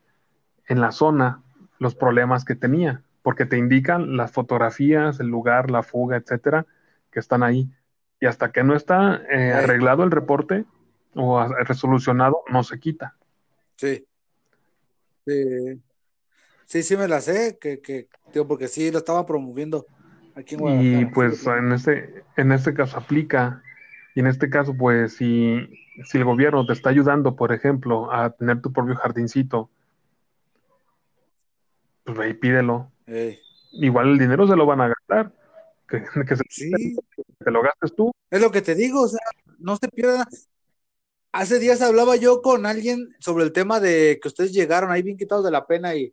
en la zona los problemas que tenía, porque te indican las fotografías, el lugar, la fuga, etcétera, que están ahí. Y hasta que no está eh, arreglado el reporte o resolucionado, no se quita. Sí. Sí. Sí, sí me la sé, que, que, digo, porque sí lo estaba promoviendo aquí en Y Guadalajara. pues en este, en este caso aplica. Y en este caso, pues si, si el gobierno te está ayudando, por ejemplo, a tener tu propio jardincito, pues ve y pídelo. Ey. Igual el dinero se lo van a gastar. Que, *laughs* que se- Sí, te lo gastes tú. es lo que te digo, o sea, no se pierda. Hace días hablaba yo con alguien sobre el tema de que ustedes llegaron ahí bien quitados de la pena y.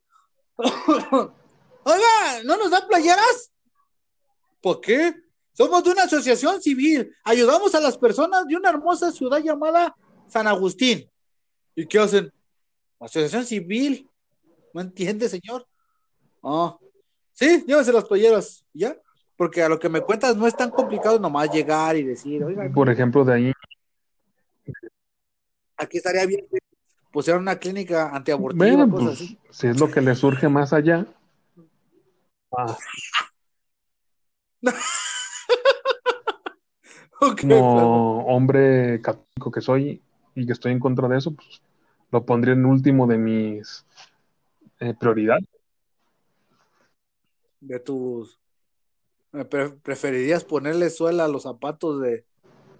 *laughs* Oiga, ¿no nos dan playeras? ¿Por qué? Somos de una asociación civil. Ayudamos a las personas de una hermosa ciudad llamada San Agustín. ¿Y qué hacen? Asociación civil. ¿No entiende, señor? Ah, sí, llévense las playeras. ¿Ya? Porque a lo que me cuentas no es tan complicado nomás llegar y decir, oiga, Por ejemplo, de ahí, aquí estaría bien que pusieran una clínica antiabortiva, bueno, cosas pues así. si es lo que le surge más allá. ah, *laughs* Ok, como hombre católico que soy y que estoy en contra de eso, pues lo pondría en último de mis eh, prioridades. de tus pre- preferirías ponerle suela a los zapatos de,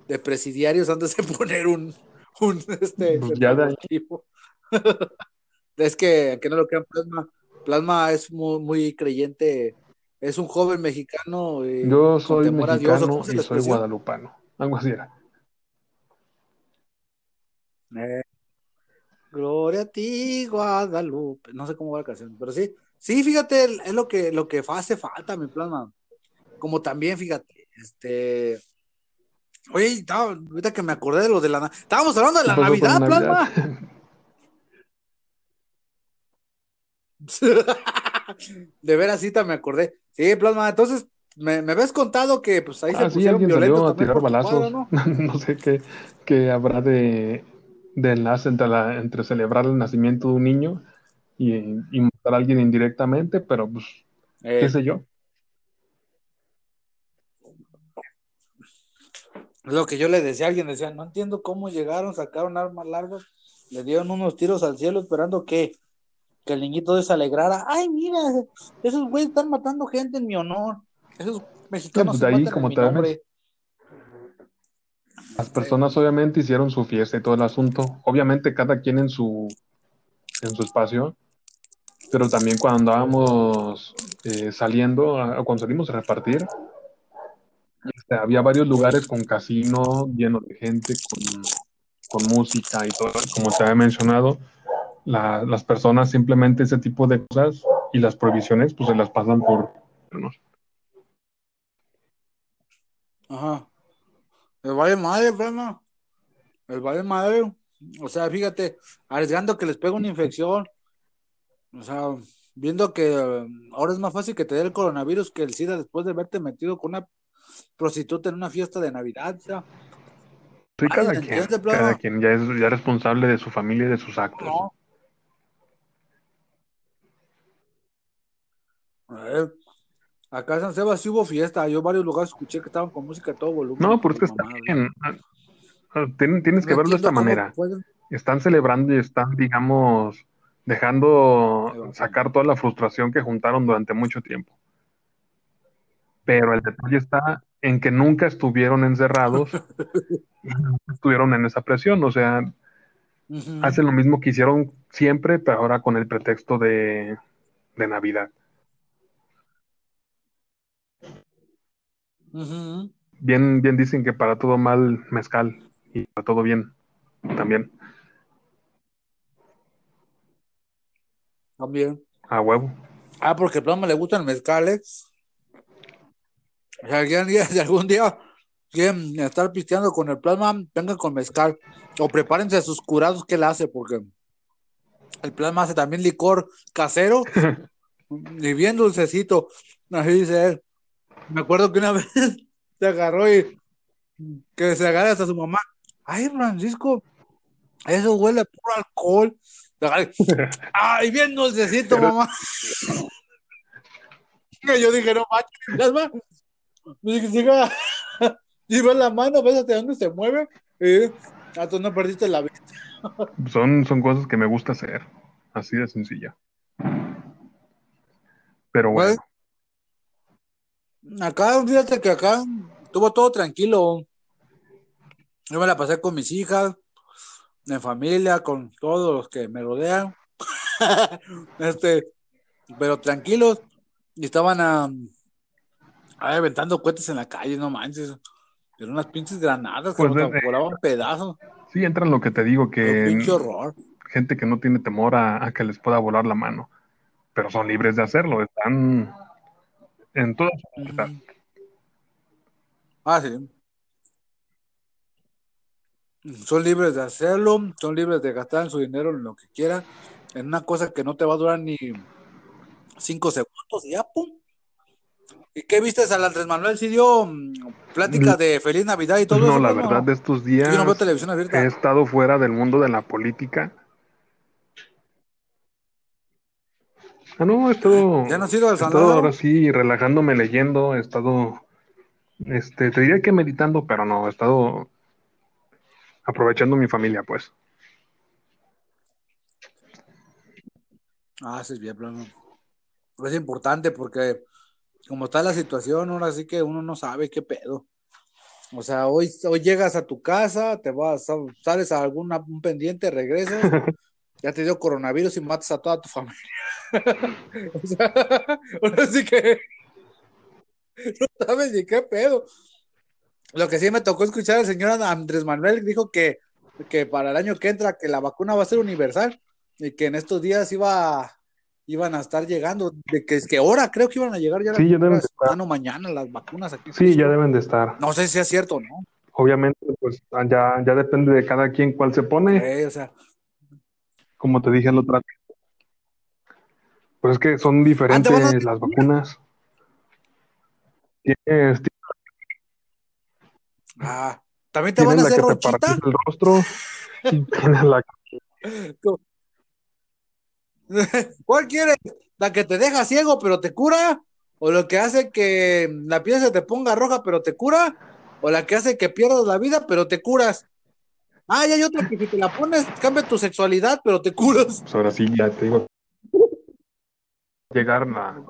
de presidiarios antes de *laughs* poner un, *laughs* un este ya de *laughs* es que, que no lo crean plasma plasma es muy, muy creyente es un joven mexicano eh, Yo soy temor a Dios, ¿o mexicano y soy guadalupano. Algo así era. Eh, Gloria a ti, Guadalupe. No sé cómo va la canción, pero sí, sí, fíjate, es lo que, lo que hace falta, mi plasma. Como también, fíjate, este. Oye, ahorita que me acordé de lo de la. Estábamos hablando de ¿Qué la Navidad, Navidad? plasma. *laughs* De veras, sí, me acordé. Sí, plasma. Entonces, me, me habías contado que pues ahí se Ah, sí, pusieron alguien violentos salió a tirar balazos. cuadra, ¿no? *laughs* No sé qué, qué habrá de, de enlace entre, la, entre celebrar el nacimiento de un niño y, y matar a alguien indirectamente, pero pues, Eh, qué sé yo. Lo que yo le decía a alguien, decía, no entiendo cómo llegaron, sacaron armas largas, le dieron unos tiros al cielo esperando que, que el niñito se alegrara. Ay, mira, esos güeyes están matando gente en mi honor. Esos mexicanos pues, ahí, como en mi nombre. Las personas obviamente hicieron su fiesta y todo el asunto. Obviamente cada quien en su, en su espacio, pero también cuando andábamos eh, saliendo, cuando salimos a repartir, este, había varios lugares con casino lleno de gente, con, música y todo. Como te había mencionado, la- las personas simplemente ese tipo de cosas y las prohibiciones pues se las pasan por... Ajá. Me vale madre. El vale madre. O sea, fíjate, arriesgando que les pegue una infección. O sea, viendo que eh, ahora es más fácil que te dé el coronavirus que el SIDA después de haberte metido con una prostituta en una fiesta de Navidad. Sí, cada ¿me quien, cada ya es ya es responsable de su familia y de sus actos. no. Acá en San Sebas sí hubo fiesta. Yo en varios lugares escuché que estaban con música a todo volumen. No, pero es que está bien. Ah, ah, tien- Tienes que No verlo de esta manera. pueden- Están celebrando y están, digamos, dejando sacar toda la frustración que juntaron durante mucho tiempo. Pero el detalle está en que nunca estuvieron encerrados y nunca estuvieron en esa presión. O sea, hacen lo mismo que hicieron siempre, pero ahora con el pretexto de, de Navidad. Bien, bien dicen que para todo mal mezcal y para todo bien también. También. A huevo. Ah, porque el plasma le gustan el mezcal. O sea, algún día, si algún día quieren estar pisteando con el plasma, vengan con mezcal. O prepárense sus curados que él hace, porque el plasma hace también licor casero *laughs* y bien dulcecito. Así dice él. Me acuerdo que una *laughs* vez se agarró y que se agarra hasta su mamá. Ay, Francisco, eso huele a puro alcohol. Ay, bien dulcecito, mamá. *laughs* Yo dije, no manches, plasma. Y ves *laughs* la mano, ves hasta dónde se mueve. Y ah, tú no perdiste la vista. Son, son cosas que me gusta hacer. Así de sencilla. Pero bueno. Acá, fíjate que acá estuvo todo tranquilo. Yo me la pasé con mis hijas, en familia, con todos los que me rodean. *laughs* este, pero tranquilos. Y estaban ah, ahí aventando cohetes en la calle, no manches. Eran unas pinches granadas que Pues, nos volaban pedazos. Sí, entra en lo que te digo, Un que pinche horror. gente que no tiene temor a, a que les pueda volar la mano, pero son libres de hacerlo, están en toda su libertad. Ah, sí. Son libres de hacerlo, son libres de gastar su dinero en lo que quieran, en una cosa que no te va a durar ni cinco segundos y ya, pum. ¿Y qué viste al Andrés Manuel? ¿Sí dio mm, plática de Feliz Navidad y todo No, eso? la ¿no? verdad de estos días Yo no veo televisión abierta. he estado fuera del mundo de la política. Ah, no, he estado, ¿Ya no has ido al he estado ahora sí relajándome leyendo, he estado, este, te diría que meditando, pero no, he estado aprovechando mi familia, pues. Ah, sí, es bien, plano. Es importante porque como está la situación, ahora sí que uno no sabe qué pedo. O sea, hoy, hoy llegas a tu casa, te vas, sales a algún un pendiente, regresas, *laughs* ya te dio coronavirus y matas a toda tu familia. *laughs* o sea, ahora sí que *laughs* no sabes ni qué pedo. Lo que sí me tocó escuchar al señor Andrés Manuel dijo que, que para el año que entra que la vacuna va a ser universal y que en estos días iba iban a estar llegando, de que es que ahora creo que iban a llegar ya Sí, ya deben de las estar. mañana las vacunas aquí. Sí, ya deben de estar. No sé si es cierto no. Obviamente, pues ya, ya depende de cada quien cuál se pone. Eh, o sea, como te dije el otro. Pues es que son diferentes Ah, a- las vacunas. Tienes, ah, también te van a la hacer que te ronchita. paraliza el rostro. y tienes la *laughs* *laughs* ¿Cuál quieres? ¿La que te deja ciego pero te cura? ¿O lo que hace que la piel se te ponga roja pero te cura? ¿O la que hace que pierdas la vida pero te curas? Ah, y hay otra que si te la pones cambia tu sexualidad pero te curas. Pues ahora sí, ya te digo. Va a llegar la.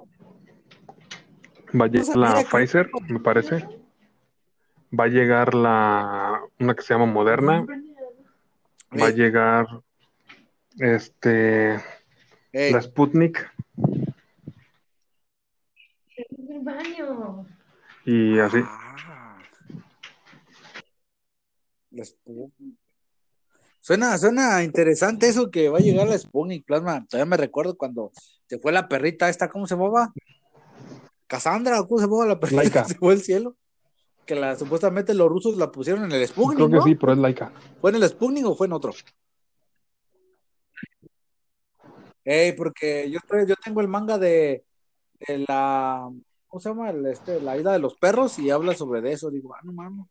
Va a llegar la Pfizer, me parece. Va a llegar la. Una que se llama Moderna. Va a llegar. Este. Ey, La Sputnik. el baño. Y así. Ah. La Sputnik. Suena, suena interesante eso que va a llegar la Sputnik Plasma. Todavía me recuerdo cuando se fue la perrita esta, ¿cómo se llamaba? Cassandra, ¿o ¿cómo se llamaba la perrita Laika. que *laughs* se fue al cielo? que la, supuestamente los rusos la pusieron en el Sputnik, Creo que ¿no? sí, pero es laica. ¿Fue en el Sputnik o fue en otro? Ey, porque yo, yo tengo el manga de, la, ¿cómo se llama? El, este, la ida de los perros y habla sobre eso. Digo, ah, no mames,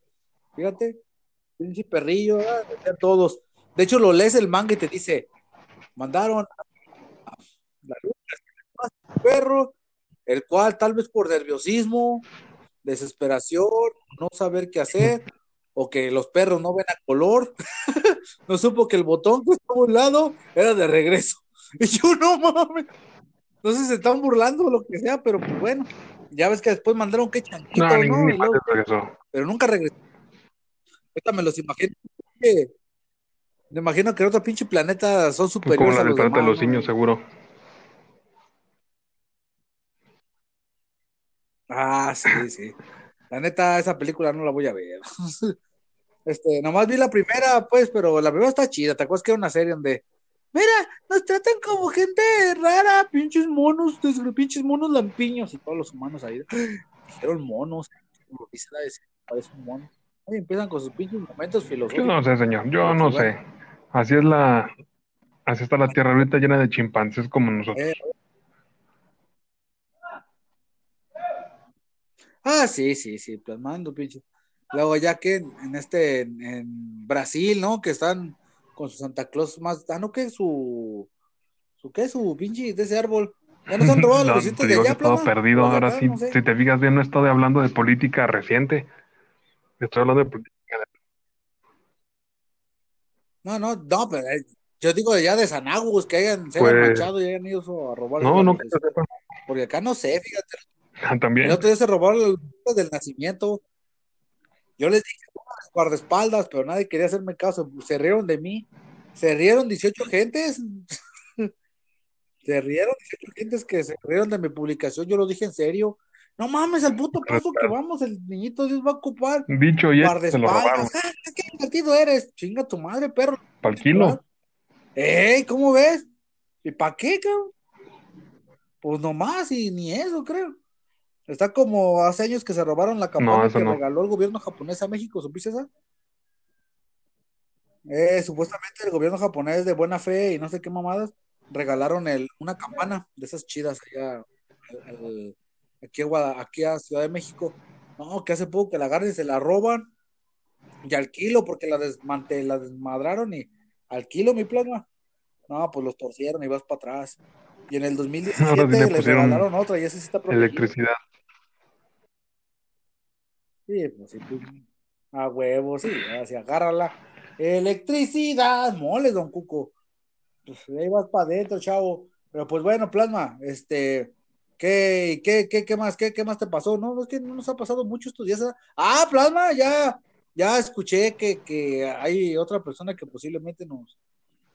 fíjate, pinche perrillo, ah, todos. De hecho, lo lees el manga y te dice, mandaron a la luz perro, el cual tal vez por nerviosismo, desesperación, no saber qué hacer, o que los perros no ven a color, *laughs* no supo que el botón que estaba a un lado era de regreso. *laughs* Y yo no mames. No sé si se están burlando o lo que sea, pero pues bueno. Ya ves que después mandaron que chanquito, No, pero nunca regresó. Ahorita me los imagino. que- Me imagino que en otro pinche planeta son Como superiores la a del planeta de los ¿no? simios, seguro. Ah, sí, sí. La neta, esa película no la voy a ver. *laughs* Este, nomás vi la primera, pues, pero la primera está chida. ¿Te acuerdas que era una serie donde, mira, nos tratan como gente rara, pinches monos, pinches monos lampiños y todos los humanos ahí? *gasps* Dijeron monos, parece un mono. Y empiezan con sus pinches momentos Yo filosóficos. no sé, señor, yo no sé. Así es la, así está la tierra ahorita llena de chimpancés como nosotros. Eh, Ah, sí, sí, sí, plasmando, pinche. Luego ya que en, en este, en, en Brasil, ¿no? Que están con su Santa Claus más, ah, no, que su, su, ¿qué? Su pinche de ese árbol. Ya nos han robado *laughs* No, los te de digo que allá, plasma. perdido. De Ahora acá, sí, no sé. si te fijas bien, no estoy hablando de política reciente. Estoy hablando de política. No, no, no, pero eh, yo digo ya de San Agus, que hayan, se hayan Pues- manchado y hayan ido a robar. No, no, que sepa. Porque acá no sé, fíjate. *laughs* El También. otro día se robaron los besitos del nacimiento. Yo les dije, "Pónganles guardaespaldas, pero nadie quería hacerme caso. Se rieron de mí. Se rieron 18 gentes. *laughs* se rieron 18 gentes que se rieron de mi publicación. Yo lo dije en serio. No mames, al puto paso que vamos, el niñito Dios va a ocupar Dicho y hecho, se lo robaron. Ah, ¿Qué partido eres? Chinga tu madre, perro. Para el kilo. ¡Ey! ¿Cómo ves? ¿Y para qué, cabrón? Pues nomás, y ni eso, creo. Está como hace años que se robaron la campana No, que no. regaló el gobierno japonés a México, ¿supiste esa? Eh, supuestamente el gobierno japonés de buena fe y no sé qué mamadas regalaron el, una campana de esas chidas allá al- al- aquí, a aquí a Ciudad de México. No, que hace poco que la agarran y se la roban y al kilo porque la, desmante, la desmadraron y al kilo mi plasma. No, pues los torcieron y vas para atrás. Y en el 2017 *laughs* Ahora sí le pusieron regalaron otra y ese sí está protegido. Electricidad. Sí, pues sí, pues, a huevo, sí, así agárrala. Electricidad, mole, don Cuco. Pues ahí vas para adentro, chavo. Pero pues bueno, plasma, este, ¿qué, qué, qué, qué más, qué, qué más te pasó? No, es que no nos ha pasado mucho estos días. ¿ah? Ah, plasma, ya, ya escuché que, que hay otra persona que posiblemente nos,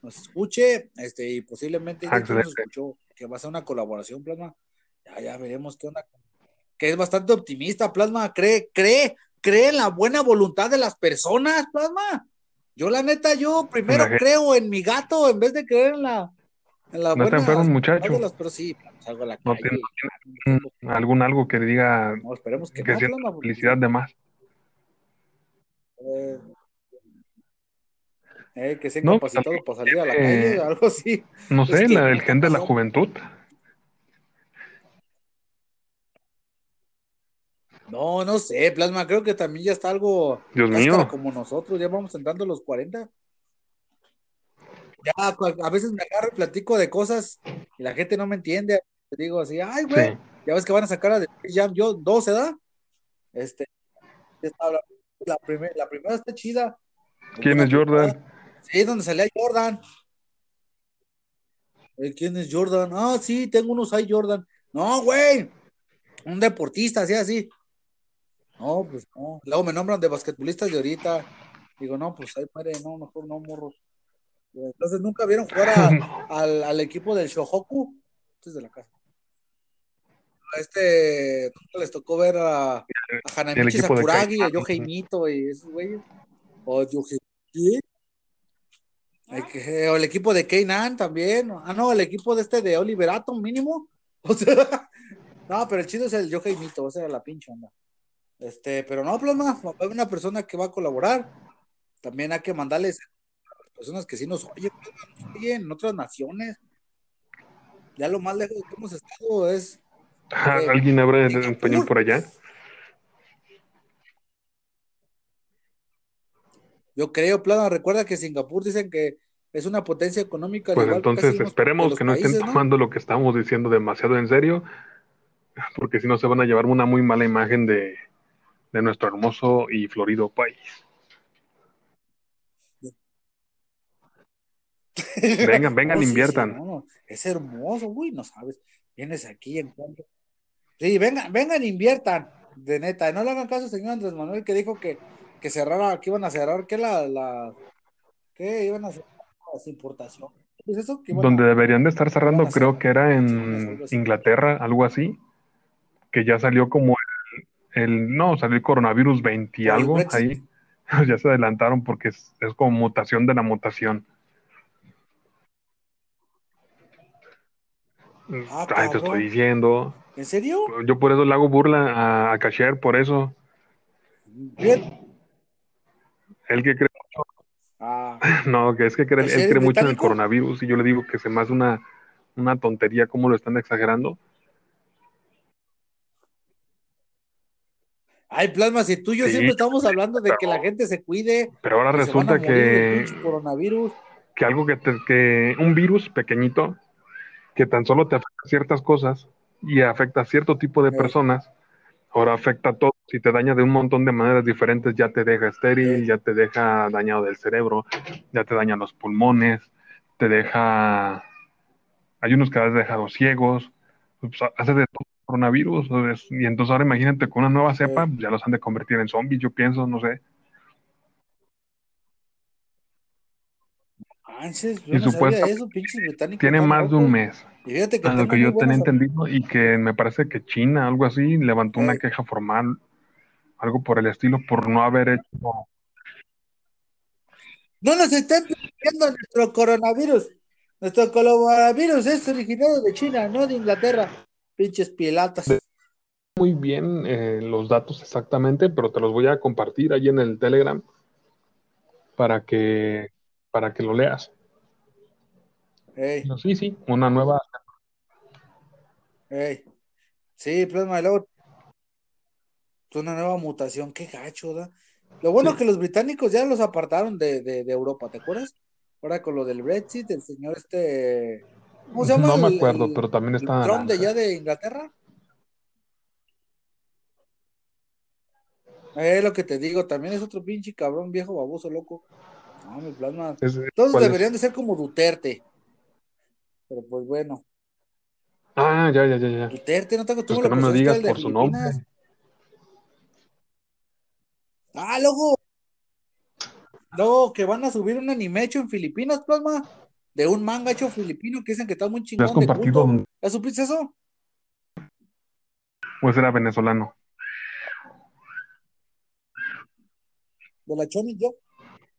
nos escuche, este, y posiblemente hecho, nos escuchó, que va a ser una colaboración, plasma. Ya, ya veremos qué onda que es bastante optimista, Plasma, cree, cree, cree en la buena voluntad de las personas, Plasma. Yo la neta, yo primero creo en mi gato en vez de creer en la, en la No está enfermo muchacho. las- pero sí, salgo a la No calle. tiene- Algún algo que diga No, esperemos que, que no, Plasma, felicidad de más. eh, eh, que sea No, incapacitado para salir a la calle, *laughs* algo así. No Es sé, que la, el gen de la juventud. No, no sé, Plasma, creo que también ya está algo Dios cáscara mío. como nosotros, ya vamos entrando a los 40. Ya cua- a veces me agarro y platico de cosas y la gente no me entiende. Digo así, ay, güey, Sí. ya ves que van a sacar a The Space Jam, yo 12, ¿da? Este, la, primer- la primera está chida. ¿Quién es Jordan? Sí, donde salía Jordan. Eh, ¿Quién es Jordan? Ah, sí, tengo unos hay Jordan. No, güey, un deportista, así, así. No, pues no. Luego me nombran de basquetbolistas de ahorita. Digo, no, pues ahí muere, no, mejor no, morros. Entonces nunca vieron jugar *laughs* a- al, al equipo del Shohoku. Este es de la casa. A este, nunca les tocó ver a, a Hanamichi Sakuragi, a. Yohei Mito y esos güeyes. O Yohei. o el equipo de Keinan también. Ah, no, el equipo de este de Oliver Atom, mínimo. *laughs* O sea, no, pero el chido es el Yohei Mito, esa era la pinche onda. Este, pero no, Plasma, hay una persona que va a colaborar. También hay que mandarles a las personas que sí nos oyen, nos oyen en otras naciones. Ya lo más lejos que hemos estado es. Eh, ¿Alguien en Singapur. español por allá? Yo creo, Plasma, recuerda que Singapur dicen que es una potencia económica. Pues entonces de esperemos que no estén tomando lo que estamos diciendo demasiado en serio, porque si no se van a llevar una muy mala imagen de, de nuestro hermoso y florido país. Vengan, vengan, *laughs* inviertan. no, es hermoso, uy, no sabes. Vienes aquí en cuanto. Sí, vengan, vengan, inviertan, de neta. No le hagan caso, señor Andrés Manuel, que dijo que, que cerrara, que iban a cerrar, que la, la, que iban a cerrar las importaciones. ¿Es eso? Que iban Donde a- deberían de estar cerrando, creo que era en. Inglaterra, algo así, que ya salió como el, el- no, salió el coronavirus 20 y el algo ahí. *laughs* Ya se adelantaron porque es, es como mutación de la mutación. Ah, Ay, te estoy diciendo. ¿En serio? Yo por eso le hago burla a, a Cashier, por eso. Bien. Él que cree, Ah, *laughs* no, que es que cree, ¿Cashier él cree mucho en el coronavirus y yo le digo que se me hace una, una tontería cómo lo están exagerando. Ay, Plasma, si tú y yo Sí, siempre estamos hablando de que la gente se cuide, Pero ahora que resulta que, coronavirus. que algo que, te- que un virus pequeñito que tan solo te afecta ciertas cosas y afecta a cierto tipo de personas, ahora afecta a todos. Y te daña de un montón de maneras diferentes, ya te deja estéril, ya te deja dañado del cerebro, ya te daña los pulmones, te deja, hay unos que has dejado ciegos, pues, hace de todo coronavirus, ¿sabes? y entonces ahora imagínate con una nueva cepa, Eh. ya los han de convertir en zombies, yo pienso, no sé. Manches, yo Y no sabía supuestamente eso, pinches británicos. Tiene están más de un mes. Y fíjate que A lo que yo tenía entendido y que me parece que China, algo así, levantó una queja formal, algo por el estilo, por no haber hecho. No nos estén pidiendo nuestro coronavirus. Nuestro coronavirus es originario de China, no de Inglaterra. Pinches pilatas. muy bien eh, los datos exactamente, pero te los voy a compartir ahí en el Telegram para que, para que lo leas. Ey, sí, sí, una nueva. ey. Sí, plasma, luego es una nueva mutación. Qué gacho, ¿da? Lo bueno Sí. que los británicos ya los apartaron de, de, de Europa, ¿te acuerdas? Ahora con lo del Brexit, el señor este. ¿Cómo se llama? No me acuerdo, el- pero también está. Trump de allá de Inglaterra. Es lo que te digo, también es otro pinche cabrón viejo baboso loco. No, mi plasma. Todos deberían de ser como Duterte. Pero pues bueno, Ah, ya, ya, ya, ya. Duterte, no te Pues que no me digas por su nombre. Ah, luego. Luego que van a subir un anime hecho en Filipinas, plasma. De un manga hecho filipino que dicen que está muy ¿Lo has chingón de compartido. ¿Ya supiste eso? pues era venezolano? De la Choni yo.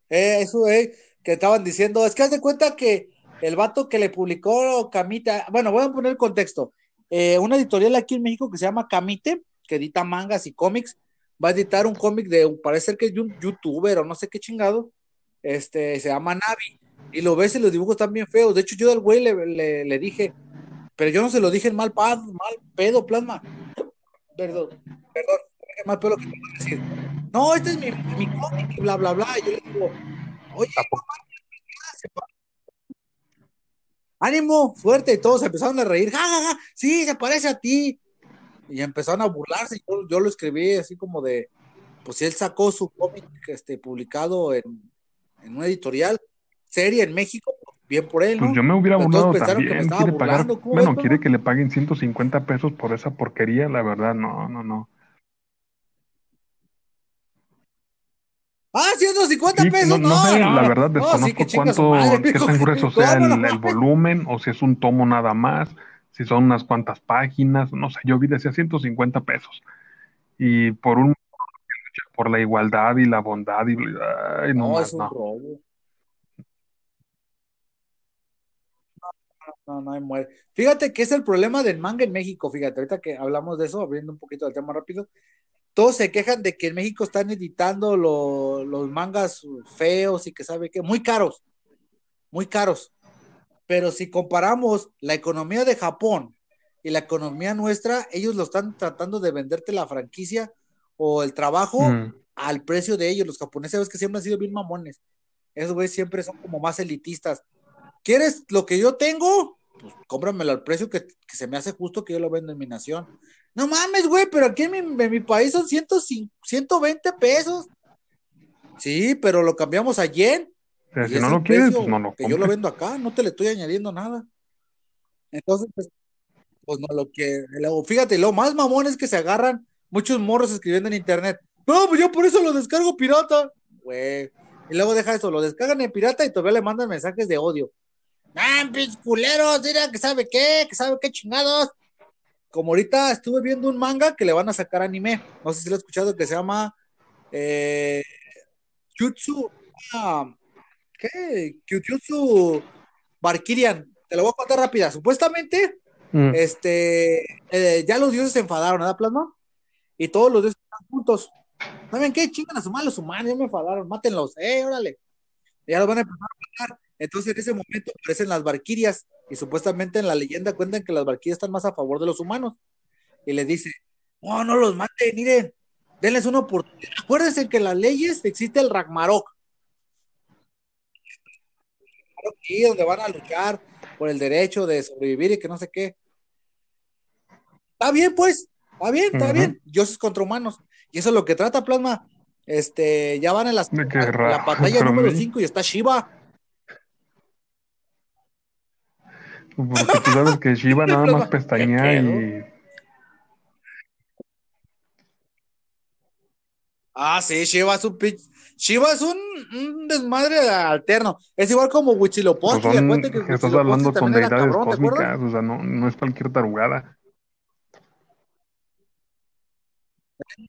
Eh, eso, eh, que estaban diciendo, es que haz de cuenta que el vato que le publicó Camita, bueno, voy a poner el contexto. Eh, una editorial aquí en México que se llama Camite, que edita mangas y cómics, va a editar un cómic de, parece ser que es de un youtuber o no sé qué chingado, este, se llama Navi, y lo ves y los dibujos están bien feos. De hecho, yo al güey le, le, le dije, pero yo no se lo dije en mal, pad, mal pedo, plasma. Perdón, perdón, mal pedo que te voy a decir. No, este es mi, mi cómic y bla, bla, bla. Y yo le digo, oye, ¿A poco? ánimo, fuerte. Y todos empezaron a reír, ja, ja, ja, sí, se parece a ti. Y empezaron a burlarse. Yo, yo lo escribí así como de, pues si él sacó su cómic este, publicado en, en una editorial seria en México, pues, bien por él, ¿no? Pues yo me hubiera todos pensaron que me también. Quiere pagar, burlando, ¿cómo bueno, quiere que le paguen 150 pesos por esa porquería, la verdad, no, no, no. Ah, 150 Sí, pesos, no, no, no sé, no, la verdad No, desconozco sí cuánto, madre, qué tan grueso sea ¿Cómo no el, volumen o si es un tomo nada más, si son unas cuantas páginas, no sé, yo vi decía 150 pesos. Y por un por la igualdad y la bondad y ay, no No, más, es un no. robo. No, no hay muere. Fíjate que es el problema del manga en México, fíjate, ahorita que hablamos de eso, abriendo un poquito del tema rápido, todos se quejan de que en México están editando lo- los mangas feos y que sabe qué, muy caros, muy caros. Pero si comparamos la economía de Japón y la economía nuestra, ellos lo están tratando de venderte la franquicia o el trabajo Mm. al precio de ellos. Los japoneses, ves que siempre han sido bien mamones. Esos güeyes siempre son como más elitistas. ¿Quieres lo que yo tengo? Pues cómpramelo al precio que, que se me hace justo que yo lo vendo en mi nación. No mames, güey, pero aquí en mi, en mi país son 105 120 pesos. Sí, pero lo cambiamos a yen. Pero si no lo quieres, pues no lo que yo lo vendo acá, no te le estoy añadiendo nada. Entonces, pues, pues no lo que. Luego, fíjate, lo más mamón es que se agarran muchos morros escribiendo en internet. No, pues yo por eso lo descargo pirata. Güey. Y luego deja eso, lo descargan en pirata y todavía le mandan mensajes de odio. Ah, pinches culeros, mira que sabe qué, que sabe qué chingados. Como ahorita estuve viendo un manga que le van a sacar anime. No sé si lo he escuchado que se llama eh, Jutsu. ah, ¿Qué? Jutsu Valkyrian. Te lo voy a contar rápida. Supuestamente, Mm. este, eh, ya los dioses se enfadaron, ¿verdad, Plasma? Y todos los dioses están juntos. ¿Saben qué? Chingan a su madre los humanos, ya me enfadaron, mátenlos, eh, órale. Y ya los van a empezar a matar. Entonces, en ese momento aparecen las Valquirias, y supuestamente en la leyenda cuentan que las Valquirias están más a favor de los humanos. Y les dice, no, no los maten, miren, denles una oportunidad. Acuérdense que en las leyes existe el Ragnarok. Aquí, donde van a luchar por el derecho de sobrevivir y que no sé qué. Está bien, pues, está bien, está Ujú. bien. Dioses contra humanos. Y eso es lo que trata Plasma. Este, ya van en las, la, la batalla *laughs* número me- 5 y está Shiva. Porque tú sabes que Shiva *laughs* nada más ¿Qué pestañea y Ah, sí, Shiva es un pinche. Shiva es un, un desmadre alterno. Es igual como pues Huitzilopochtli. acuérdate que estás Huitzilopochtli hablando con deidades cósmicas, o sea, no, no es cualquier tarugada.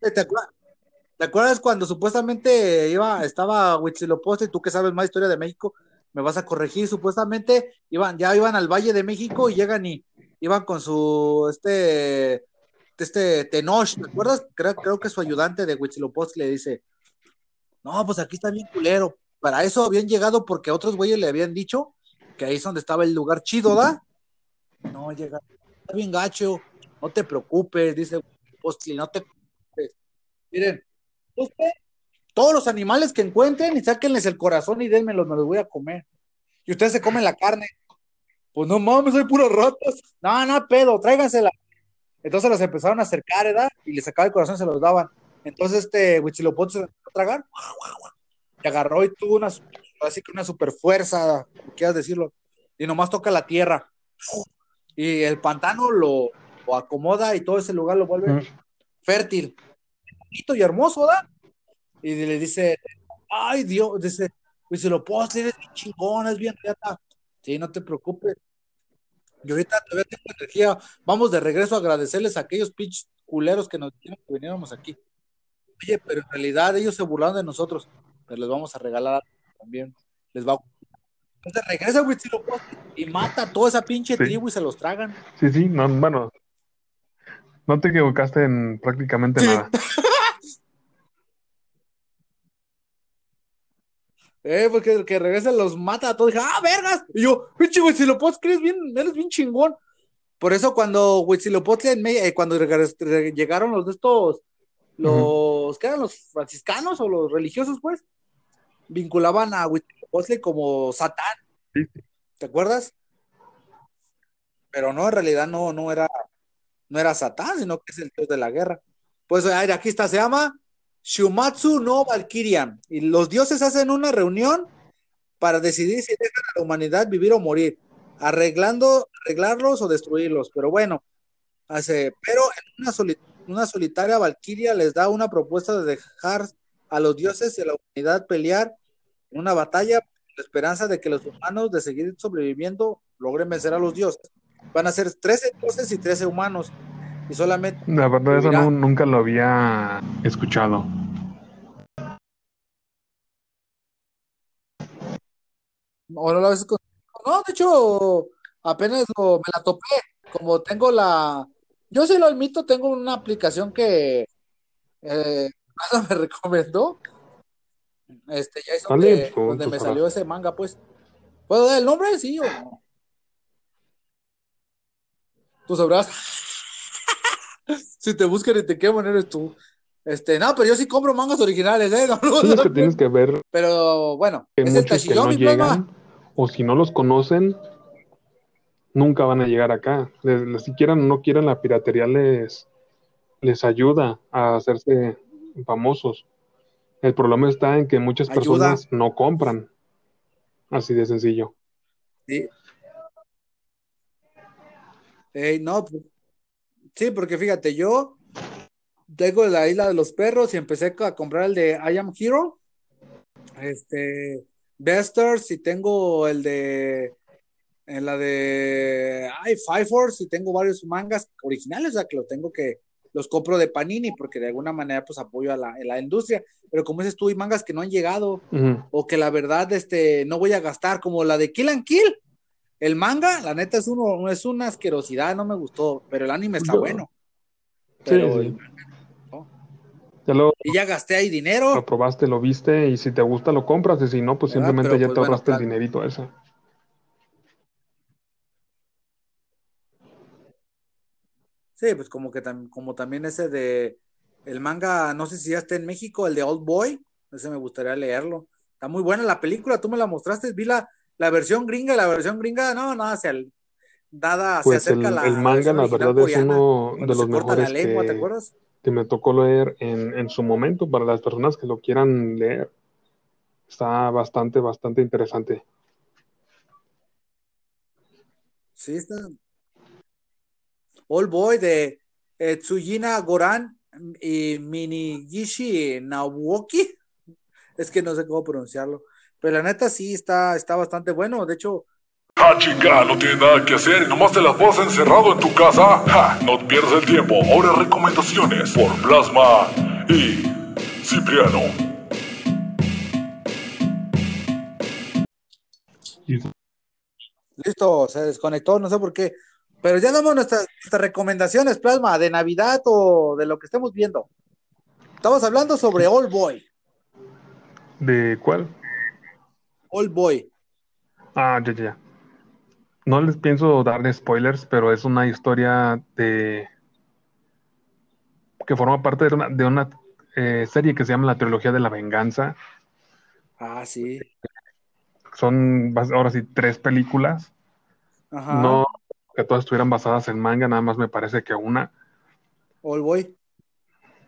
¿Te acuerdas? ¿Te acuerdas cuando supuestamente iba, estaba Huitzilopochtli, tú que sabes más historia de México, me vas a corregir, supuestamente iban, ya iban al Valle de México y llegan y iban con su este este Tenoch, ¿te acuerdas? Creo, que su ayudante de Huitzilopochtli le dice, no, pues aquí está bien culero. Para eso habían llegado porque otros güeyes le habían dicho que ahí es donde estaba el lugar chido, ¿da? No, llega, está bien gacho, no te preocupes, dice Huitzilopochtli, no te preocupes. Miren, busquen todos los animales que encuentren y sáquenles el corazón y denmelos, me los voy a comer. Y ustedes se comen la carne. Pues no mames, hay puras ratas. No, no, pedo, tráigansela. Entonces los empezaron a acercar, ¿verdad? Y les sacaba el corazón y se los daban. Entonces este Huitzilopochtli se empezó a tragar. Y agarró y tuvo una, así que una super fuerza, quieras decirlo. Y nomás toca la tierra. Y el pantano lo, lo acomoda y todo ese lugar lo vuelve Mm. fértil. Bonito y hermoso, ¿verdad? Y le dice, ay Dios, dice, Huitzilopochtli, eres bien chingón, es bien reata. Sí, no te preocupes. Yo ahorita todavía tengo energía. Vamos de regreso a agradecerles a aquellos pinches culeros que nos dijeron que viniéramos aquí. Oye, pero en realidad ellos se burlaron de nosotros. Pero les vamos a regalar también. Les va a... Entonces regresa Huitzilopochtli y mata a toda esa pinche Sí. tribu y se los tragan. Sí, sí, no, bueno, no te equivocaste en prácticamente Sí. nada. *laughs* Eh, porque el que regresa los mata a todos. Dije, ah, vergas. Y yo, pinche Huitzilopochtli, eres bien, eres bien chingón. Por eso cuando Huitzilopochtli, eh, cuando llegaron los de estos, los, ¿qué eran los franciscanos o los religiosos, pues? Vinculaban a Huitzilopochtli como Satán. Sí. ¿Te acuerdas? Pero no, en realidad no, no era, no era Satán, sino que es el dios de la guerra. Pues a ver, aquí está, se llama Shumatsu no Valkyrian. Y los dioses hacen una reunión para decidir si dejan a la humanidad vivir o morir, arreglando, arreglarlos o destruirlos. Pero bueno, hace, pero en una, soli- una solitaria Valkyria les da una propuesta de dejar a los dioses y a la humanidad pelear una batalla con la esperanza de que los humanos de seguir sobreviviendo logren vencer a los dioses. Van a ser 13 dioses y 13 humanos. Y solamente La verdad, eso no- nunca lo había escuchado. O no la ves con- No, de hecho, apenas lo- me la topé. Como tengo la. Yo sí lo admito, tengo una aplicación que, eh, *laughs* me recomendó. Este, ya es Vale, donde, pues, donde me salió ese manga, pues. ¿Puedo dar el nombre? Sí o no. Tú sabrás. *laughs* si te buscan y te queman, eres tú. Este, no, pero yo sí compro mangas originales, ¿eh? *laughs* No, no, es que no. tienes que ver Pero bueno, que es el que Tashiyomi, plasma. llegan, o si no los conocen, nunca van a llegar acá. Les, les- si quieran o no quieran, la piratería les, les ayuda a hacerse famosos. El problema está en que muchas Ayuda. personas no compran. Así de sencillo. Sí. Ey, no, pues, sí, porque fíjate, yo tengo la isla de los perros y empecé a comprar el de I Am Hero, este, Besters y tengo el de, en la de, ay, Five Force y tengo varios mangas originales, o sea, que los tengo que, los compro de Panini porque de alguna manera pues apoyo a la, a la industria, pero como dices tú, hay mangas que no han llegado o que la verdad este, no voy a gastar, como la de Kill and Kill. El manga, la neta, es, uno, es una asquerosidad, no me gustó, pero el anime está bueno. Sí. Ya lo, Y ya gasté ahí lo dinero. probaste, lo viste, y si te gusta, lo compras, y si no, pues ¿Verdad? simplemente Pero, ya pues, te bueno, ahorraste el dinerito ese. Sí, pues como que tam- como también ese de el manga, no sé si ya está en México, el de Old Boy, ese me gustaría leerlo. Está muy buena la película, tú me la mostraste, vi la, la versión gringa, la versión gringa, no, no, se al- dada, Pues se el, acerca a la, el manga, la verdad, es uno de los la mejores lengua, ¿te que, acuerdas? que me tocó leer en, en su momento para las personas que lo quieran leer. Está bastante, bastante interesante. Sí, está. All Boy de eh, Tsujina Goran y Minigishi Naoki. *laughs* Es que no sé cómo pronunciarlo. Pero la neta sí está, está bastante bueno. De hecho, ¡Ja, chica! No tienes nada que hacer y nomás te las vas encerrado en tu casa. ¡Ja! No pierdas el tiempo. Ahora recomendaciones por Plasma y Cipriano. Listo, se desconectó, no sé por qué. Pero ya damos nuestras, nuestras recomendaciones, Plasma, de Navidad o de lo que estemos viendo. Estamos hablando sobre All Boy. ¿De cuál? All Boy. Ah, ya, ya. No les pienso darle spoilers, pero es una historia de que forma parte de una, de una eh, serie que se llama La Trilogía de la Venganza. Ah, sí. Son ahora sí tres películas. Ajá. No que todas estuvieran basadas en manga, nada más me parece que una. All Boy.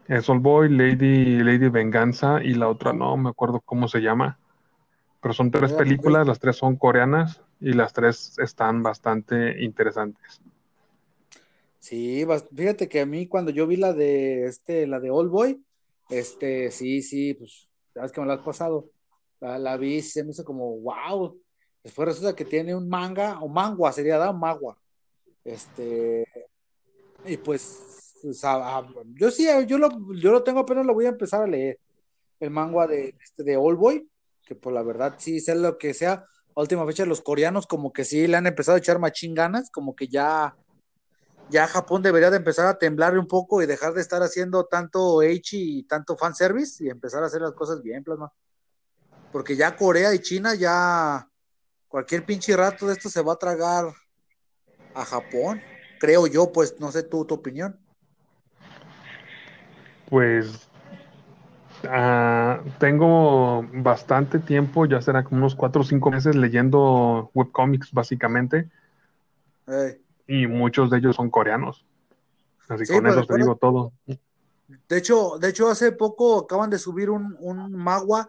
Es All Boy, Lady, Lady Venganza y la otra no me acuerdo cómo se llama. Pero son tres Ah, películas, las tres son coreanas y las tres están bastante interesantes. Sí, fíjate que a mí cuando yo vi la de este, la de All Boy, este, sí, sí, pues, sabes que me la has pasado, la, la vi, se me hizo como, wow, después resulta que tiene un manga, o mangua sería, ¿da? Magua, este, y pues, pues, a- a- yo sí, yo lo, yo lo tengo apenas lo voy a empezar a leer, el manga de, este, de All Boy, que por la verdad sí, sé lo que sea, última fecha los coreanos como que sí le han empezado a echar machín ganas, como que ya ya Japón debería de empezar a temblar un poco y dejar de estar haciendo tanto H y tanto fanservice y empezar a hacer las cosas bien, plasma. Porque ya Corea y China ya cualquier pinche rato de esto se va a tragar a Japón, creo yo, pues no sé tú tu opinión. Pues ah, tengo bastante tiempo, ya será como unos cuatro o cinco meses leyendo webcomics básicamente, y muchos de ellos son coreanos. Así Sí, con eso te digo todo. De hecho, de hecho, hace poco acaban de subir un, un magua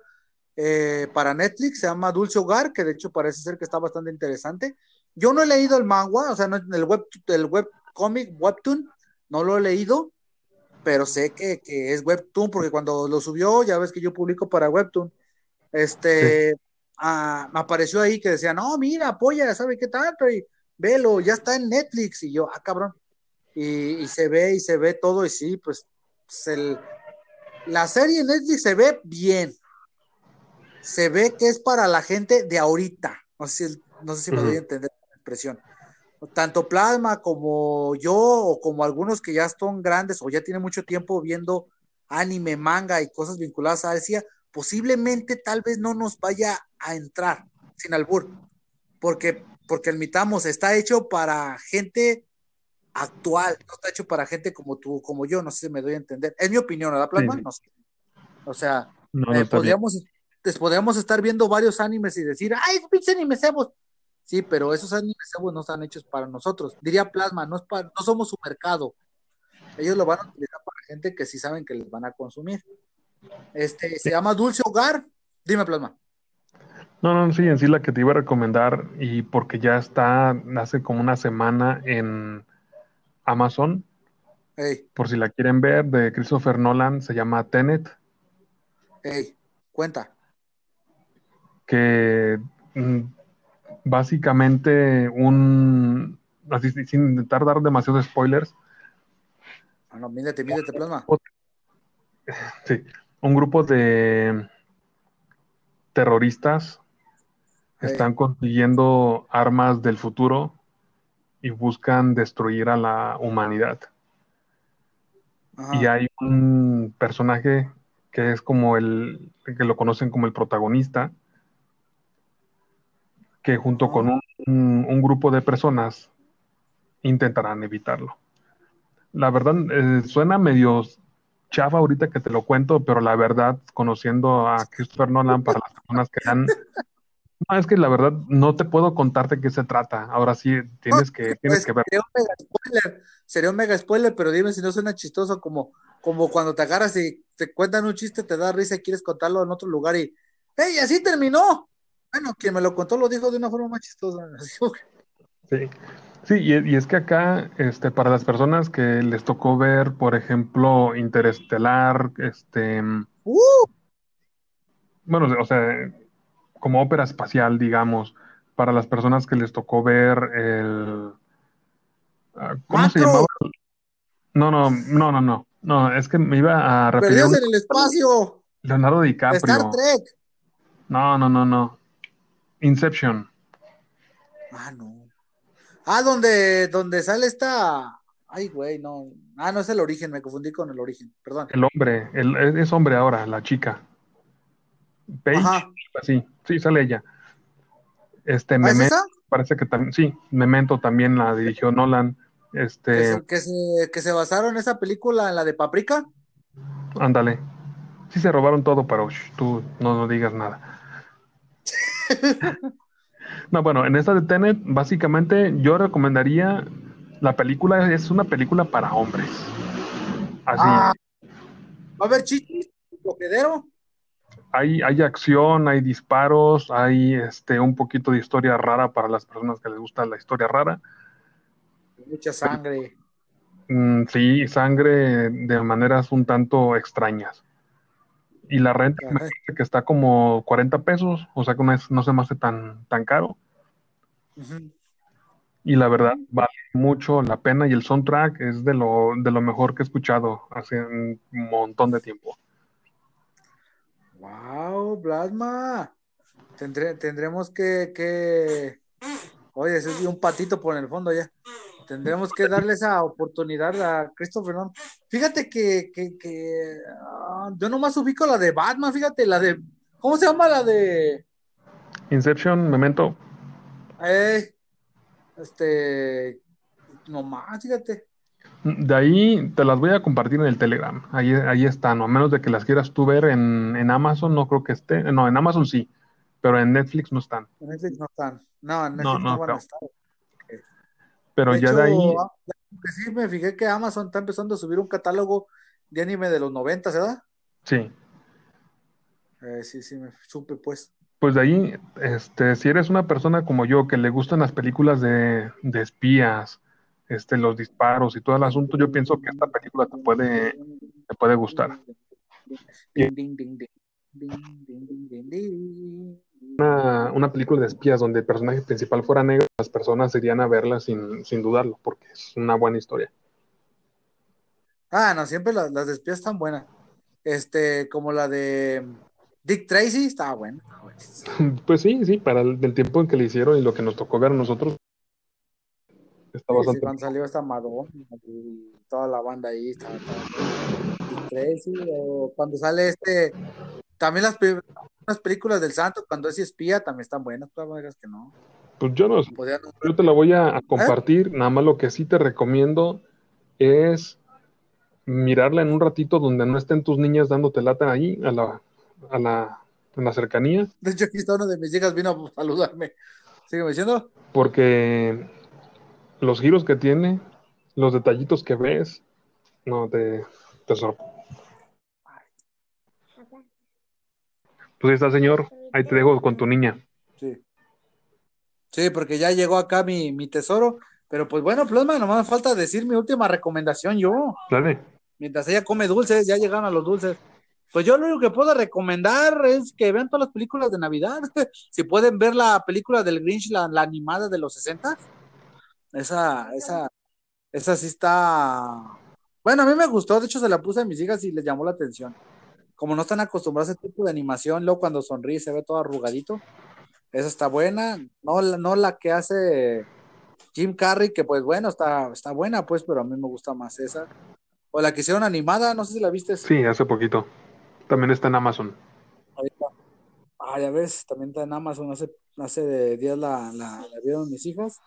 eh, para Netflix, se llama Dulce Hogar, que de hecho parece ser que está bastante interesante. Yo no he leído el manga, o sea, no, el web, el webcomic, webtoon, no lo he leído, pero sé que, que es webtoon, porque cuando lo subió, ya ves que yo publico para webtoon, este, ah, me apareció ahí que decía, no, mira, apoya, ¿sabe qué tanto? Y velo, ya está en Netflix, y yo, ah, cabrón y, y se ve y se ve todo y sí, pues, pues, el- la serie en Netflix se ve bien. Se ve que es para la gente de ahorita. No sé si, no sé si me doy a entender la expresión. Tanto Plasma como yo o como algunos que ya son grandes o ya tienen mucho tiempo viendo anime, manga y cosas vinculadas a Asia, posiblemente tal vez no nos vaya a entrar sin albur, porque, porque admitamos, está hecho para gente actual, no está hecho para gente como tú, como yo, no sé si me doy a entender. Es mi opinión, ¿verdad, Plasma? Sí, sí. No sé. O sea, No, no eh, podríamos, podríamos estar viendo varios animes y decir, ¡ay, pinche anime cebos! Sí, pero esos animes cebos no están hechos para nosotros. Diría Plasma, no, es para, no somos su mercado. Ellos lo van a utilizar para gente que sí saben que les van a consumir. Este, se llama Dulce Hogar. Dime, Plasma. No, no, sí, en sí la que te iba a recomendar y porque ya está hace como una semana en Amazon, por si la quieren ver, de Christopher Nolan, se llama Tenet, ey, cuenta. que mm, básicamente un, así sin intentar dar demasiados spoilers, no, mídete, mídete, Plasma. sí, un grupo de terroristas están consiguiendo armas del futuro y buscan destruir a la humanidad. Ajá. Y hay un personaje que es como el, que lo conocen como el protagonista, que junto con un, un- un grupo de personas intentarán evitarlo. La verdad, eh, suena medio chafa ahorita que te lo cuento, pero la verdad, conociendo a Christopher Nolan, para las personas que han... No, es que la verdad no te puedo contar de qué se trata. Ahora sí, tienes que, tienes Pues, que ver. sería un mega spoiler, sería un mega spoiler, pero dime si no suena chistoso como, como cuando te agarras y te cuentan un chiste, te da risa y quieres contarlo en otro lugar y ¡Ey, así terminó! Bueno, quien me lo contó lo dijo de una forma más chistosa. Sí, sí, y, y es que acá, este, para las personas que les tocó ver, por ejemplo, Interestelar, este, ¡Uh! bueno, o sea, como ópera espacial, digamos, para las personas que les tocó ver el, ah, ¿cómo se llamaba? No, no, no, no, no, no, es que me iba a referir ¡Perdidos en el espacio! Leonardo Star DiCaprio. Trek. No, no, no, no. Inception. Ah, no. Ah, donde, donde sale esta. Ay, güey, no. Ah, no es el origen, me confundí con el origen, perdón. El hombre, el, es hombre ahora, la chica. Paige, Ajá. sí, sí, sale ella. Este, ¿Ah, es Memento, esa? parece que también, sí, Memento también la dirigió Nolan. Que Este, se, que se, que se basaron esa película, en la de Paprika. ándale. Sí se robaron todo, pero tú no, no digas nada. *laughs* No, bueno, en esta de Tenet, básicamente yo recomendaría la película, es una película para hombres. Así, Ah. ¿Va a haber chichis? ¿Cogedero? hay, hay acción, hay disparos, hay este un poquito de historia rara para las personas que les gusta la historia rara. Mucha sangre. Mm, sí, sangre de maneras un tanto extrañas. Y la renta me que está como 40 pesos, o sea que no, es, no se me hace tan, tan caro. Y la verdad vale mucho la pena y el soundtrack es de lo, de lo mejor que he escuchado hace un montón de tiempo. Wow, Plasma. Tendré, tendremos que, que... Oye, ese es un patito por el fondo ya. Tendremos que darle esa oportunidad a Christopher Nolan. Fíjate que, que, que ah, yo nomás ubico la de Batman, fíjate, la de. ¿Cómo se llama la de? Inception, Memento, Eh, este. Nomás, fíjate. De ahí te las voy a compartir en el Telegram. Ahí, ahí están, o a menos de que las quieras tú ver en, en Amazon, no creo que esté. No, en Amazon sí, pero en Netflix no están. En Netflix no están. No, en Netflix no, no van a estar. Pero De ya hecho, de ahí, ah, sí me fijé que Amazon está empezando a subir un catálogo de anime de los 90, ¿verdad? sí. Eh, sí, sí, me supe pues. Pues de ahí, este, si eres una persona como yo que le gustan las películas de, de espías, este, los disparos y todo el asunto, yo pienso que esta película te puede, te puede gustar. Ding, ding, ding, Una, una película de espías donde el personaje principal fuera negro, las personas irían a verla sin, sin dudarlo, porque es una buena historia. Ah, no, siempre las, las de espías están buenas. Este, como la de Dick Tracy, está buena. *laughs* Pues sí, sí, para el del tiempo en que le hicieron y lo que nos tocó ver a nosotros, está Sí, sí, bastante cuando salió esta Madonna y toda la banda ahí, estaba- estaba- Tracy, o cuando sale este, también las, las películas del santo, cuando es espía, también están buenas, pues que no. Pues yo no, yo te la voy a, a compartir, nada más lo que sí te recomiendo es mirarla en un ratito donde no estén tus niñas dándote lata ahí, a la, a la, en la cercanía, De hecho, aquí está una de mis hijas, vino a saludarme. Sígueme diciendo. porque los giros que tiene, los detallitos que ves, no te, te sor- Pues ahí está, señor, ahí te dejo con tu niña. Sí. Sí, porque ya llegó acá mi, mi tesoro. Pero pues bueno, Plasma, nomás me falta decir mi última recomendación yo. Dale. Mientras ella come dulces, ya llegaron a los dulces. Pues yo lo único que puedo recomendar es que vean todas las películas de Navidad. *laughs* si pueden ver la película del Grinch, la, la animada de los 60, esa, esa, esa sí está. Bueno, a mí me gustó, de hecho se la puse a mis hijas y les llamó la atención. Como no están acostumbrados a ese tipo de animación, luego cuando sonríe se ve todo arrugadito. Esa está buena. No, la- no la que hace Jim Carrey, que pues bueno, está, está buena, pues, pero a mí me gusta más esa. O la que hicieron animada, no sé si la viste. Sí, hace poquito. También está en Amazon. Ahorita. Ah, ya ves, también está en Amazon. Hace, hace días la, la, la vieron mis hijas.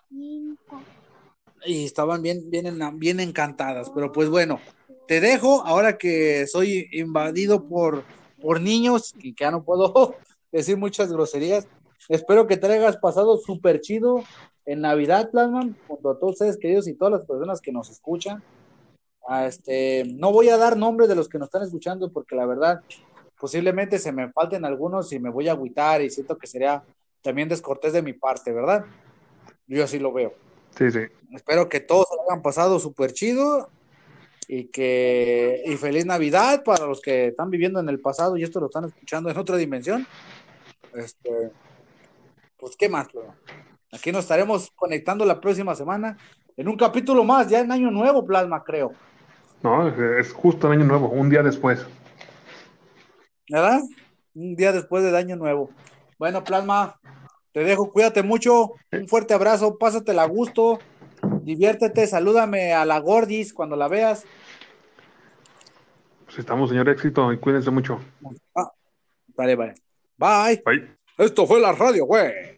Y estaban bien, bien, en- bien encantadas. Pero pues bueno, te dejo ahora que soy invadido por, por niños y que ya no puedo *laughs* decir muchas groserías. Espero que te hayas pasado súper chido en Navidad, Plasman, junto a todos ustedes queridos y todas las personas que nos escuchan. Este, no voy a dar nombres de los que nos están escuchando porque la verdad posiblemente se me falten algunos y me voy a agüitar y siento que sería también descortés de mi parte, ¿verdad? Yo así lo veo. Sí, sí. Espero que todos hayan pasado súper chido y que y feliz Navidad para los que están viviendo en el pasado y esto lo están escuchando en otra dimensión. Este, pues qué más? Aquí nos estaremos conectando la próxima semana en un capítulo más, ya en año nuevo, Plasma, creo. No, es justo el año nuevo, un día después. ¿Verdad? Un día después del año nuevo. Bueno, Plasma, te dejo, cuídate mucho, un fuerte abrazo, pásatela a gusto, diviértete, salúdame a la Gordis cuando la veas. Pues estamos, señor éxito, y cuídense mucho. Vale, vale. Bye. Bye. Esto fue la radio, güey.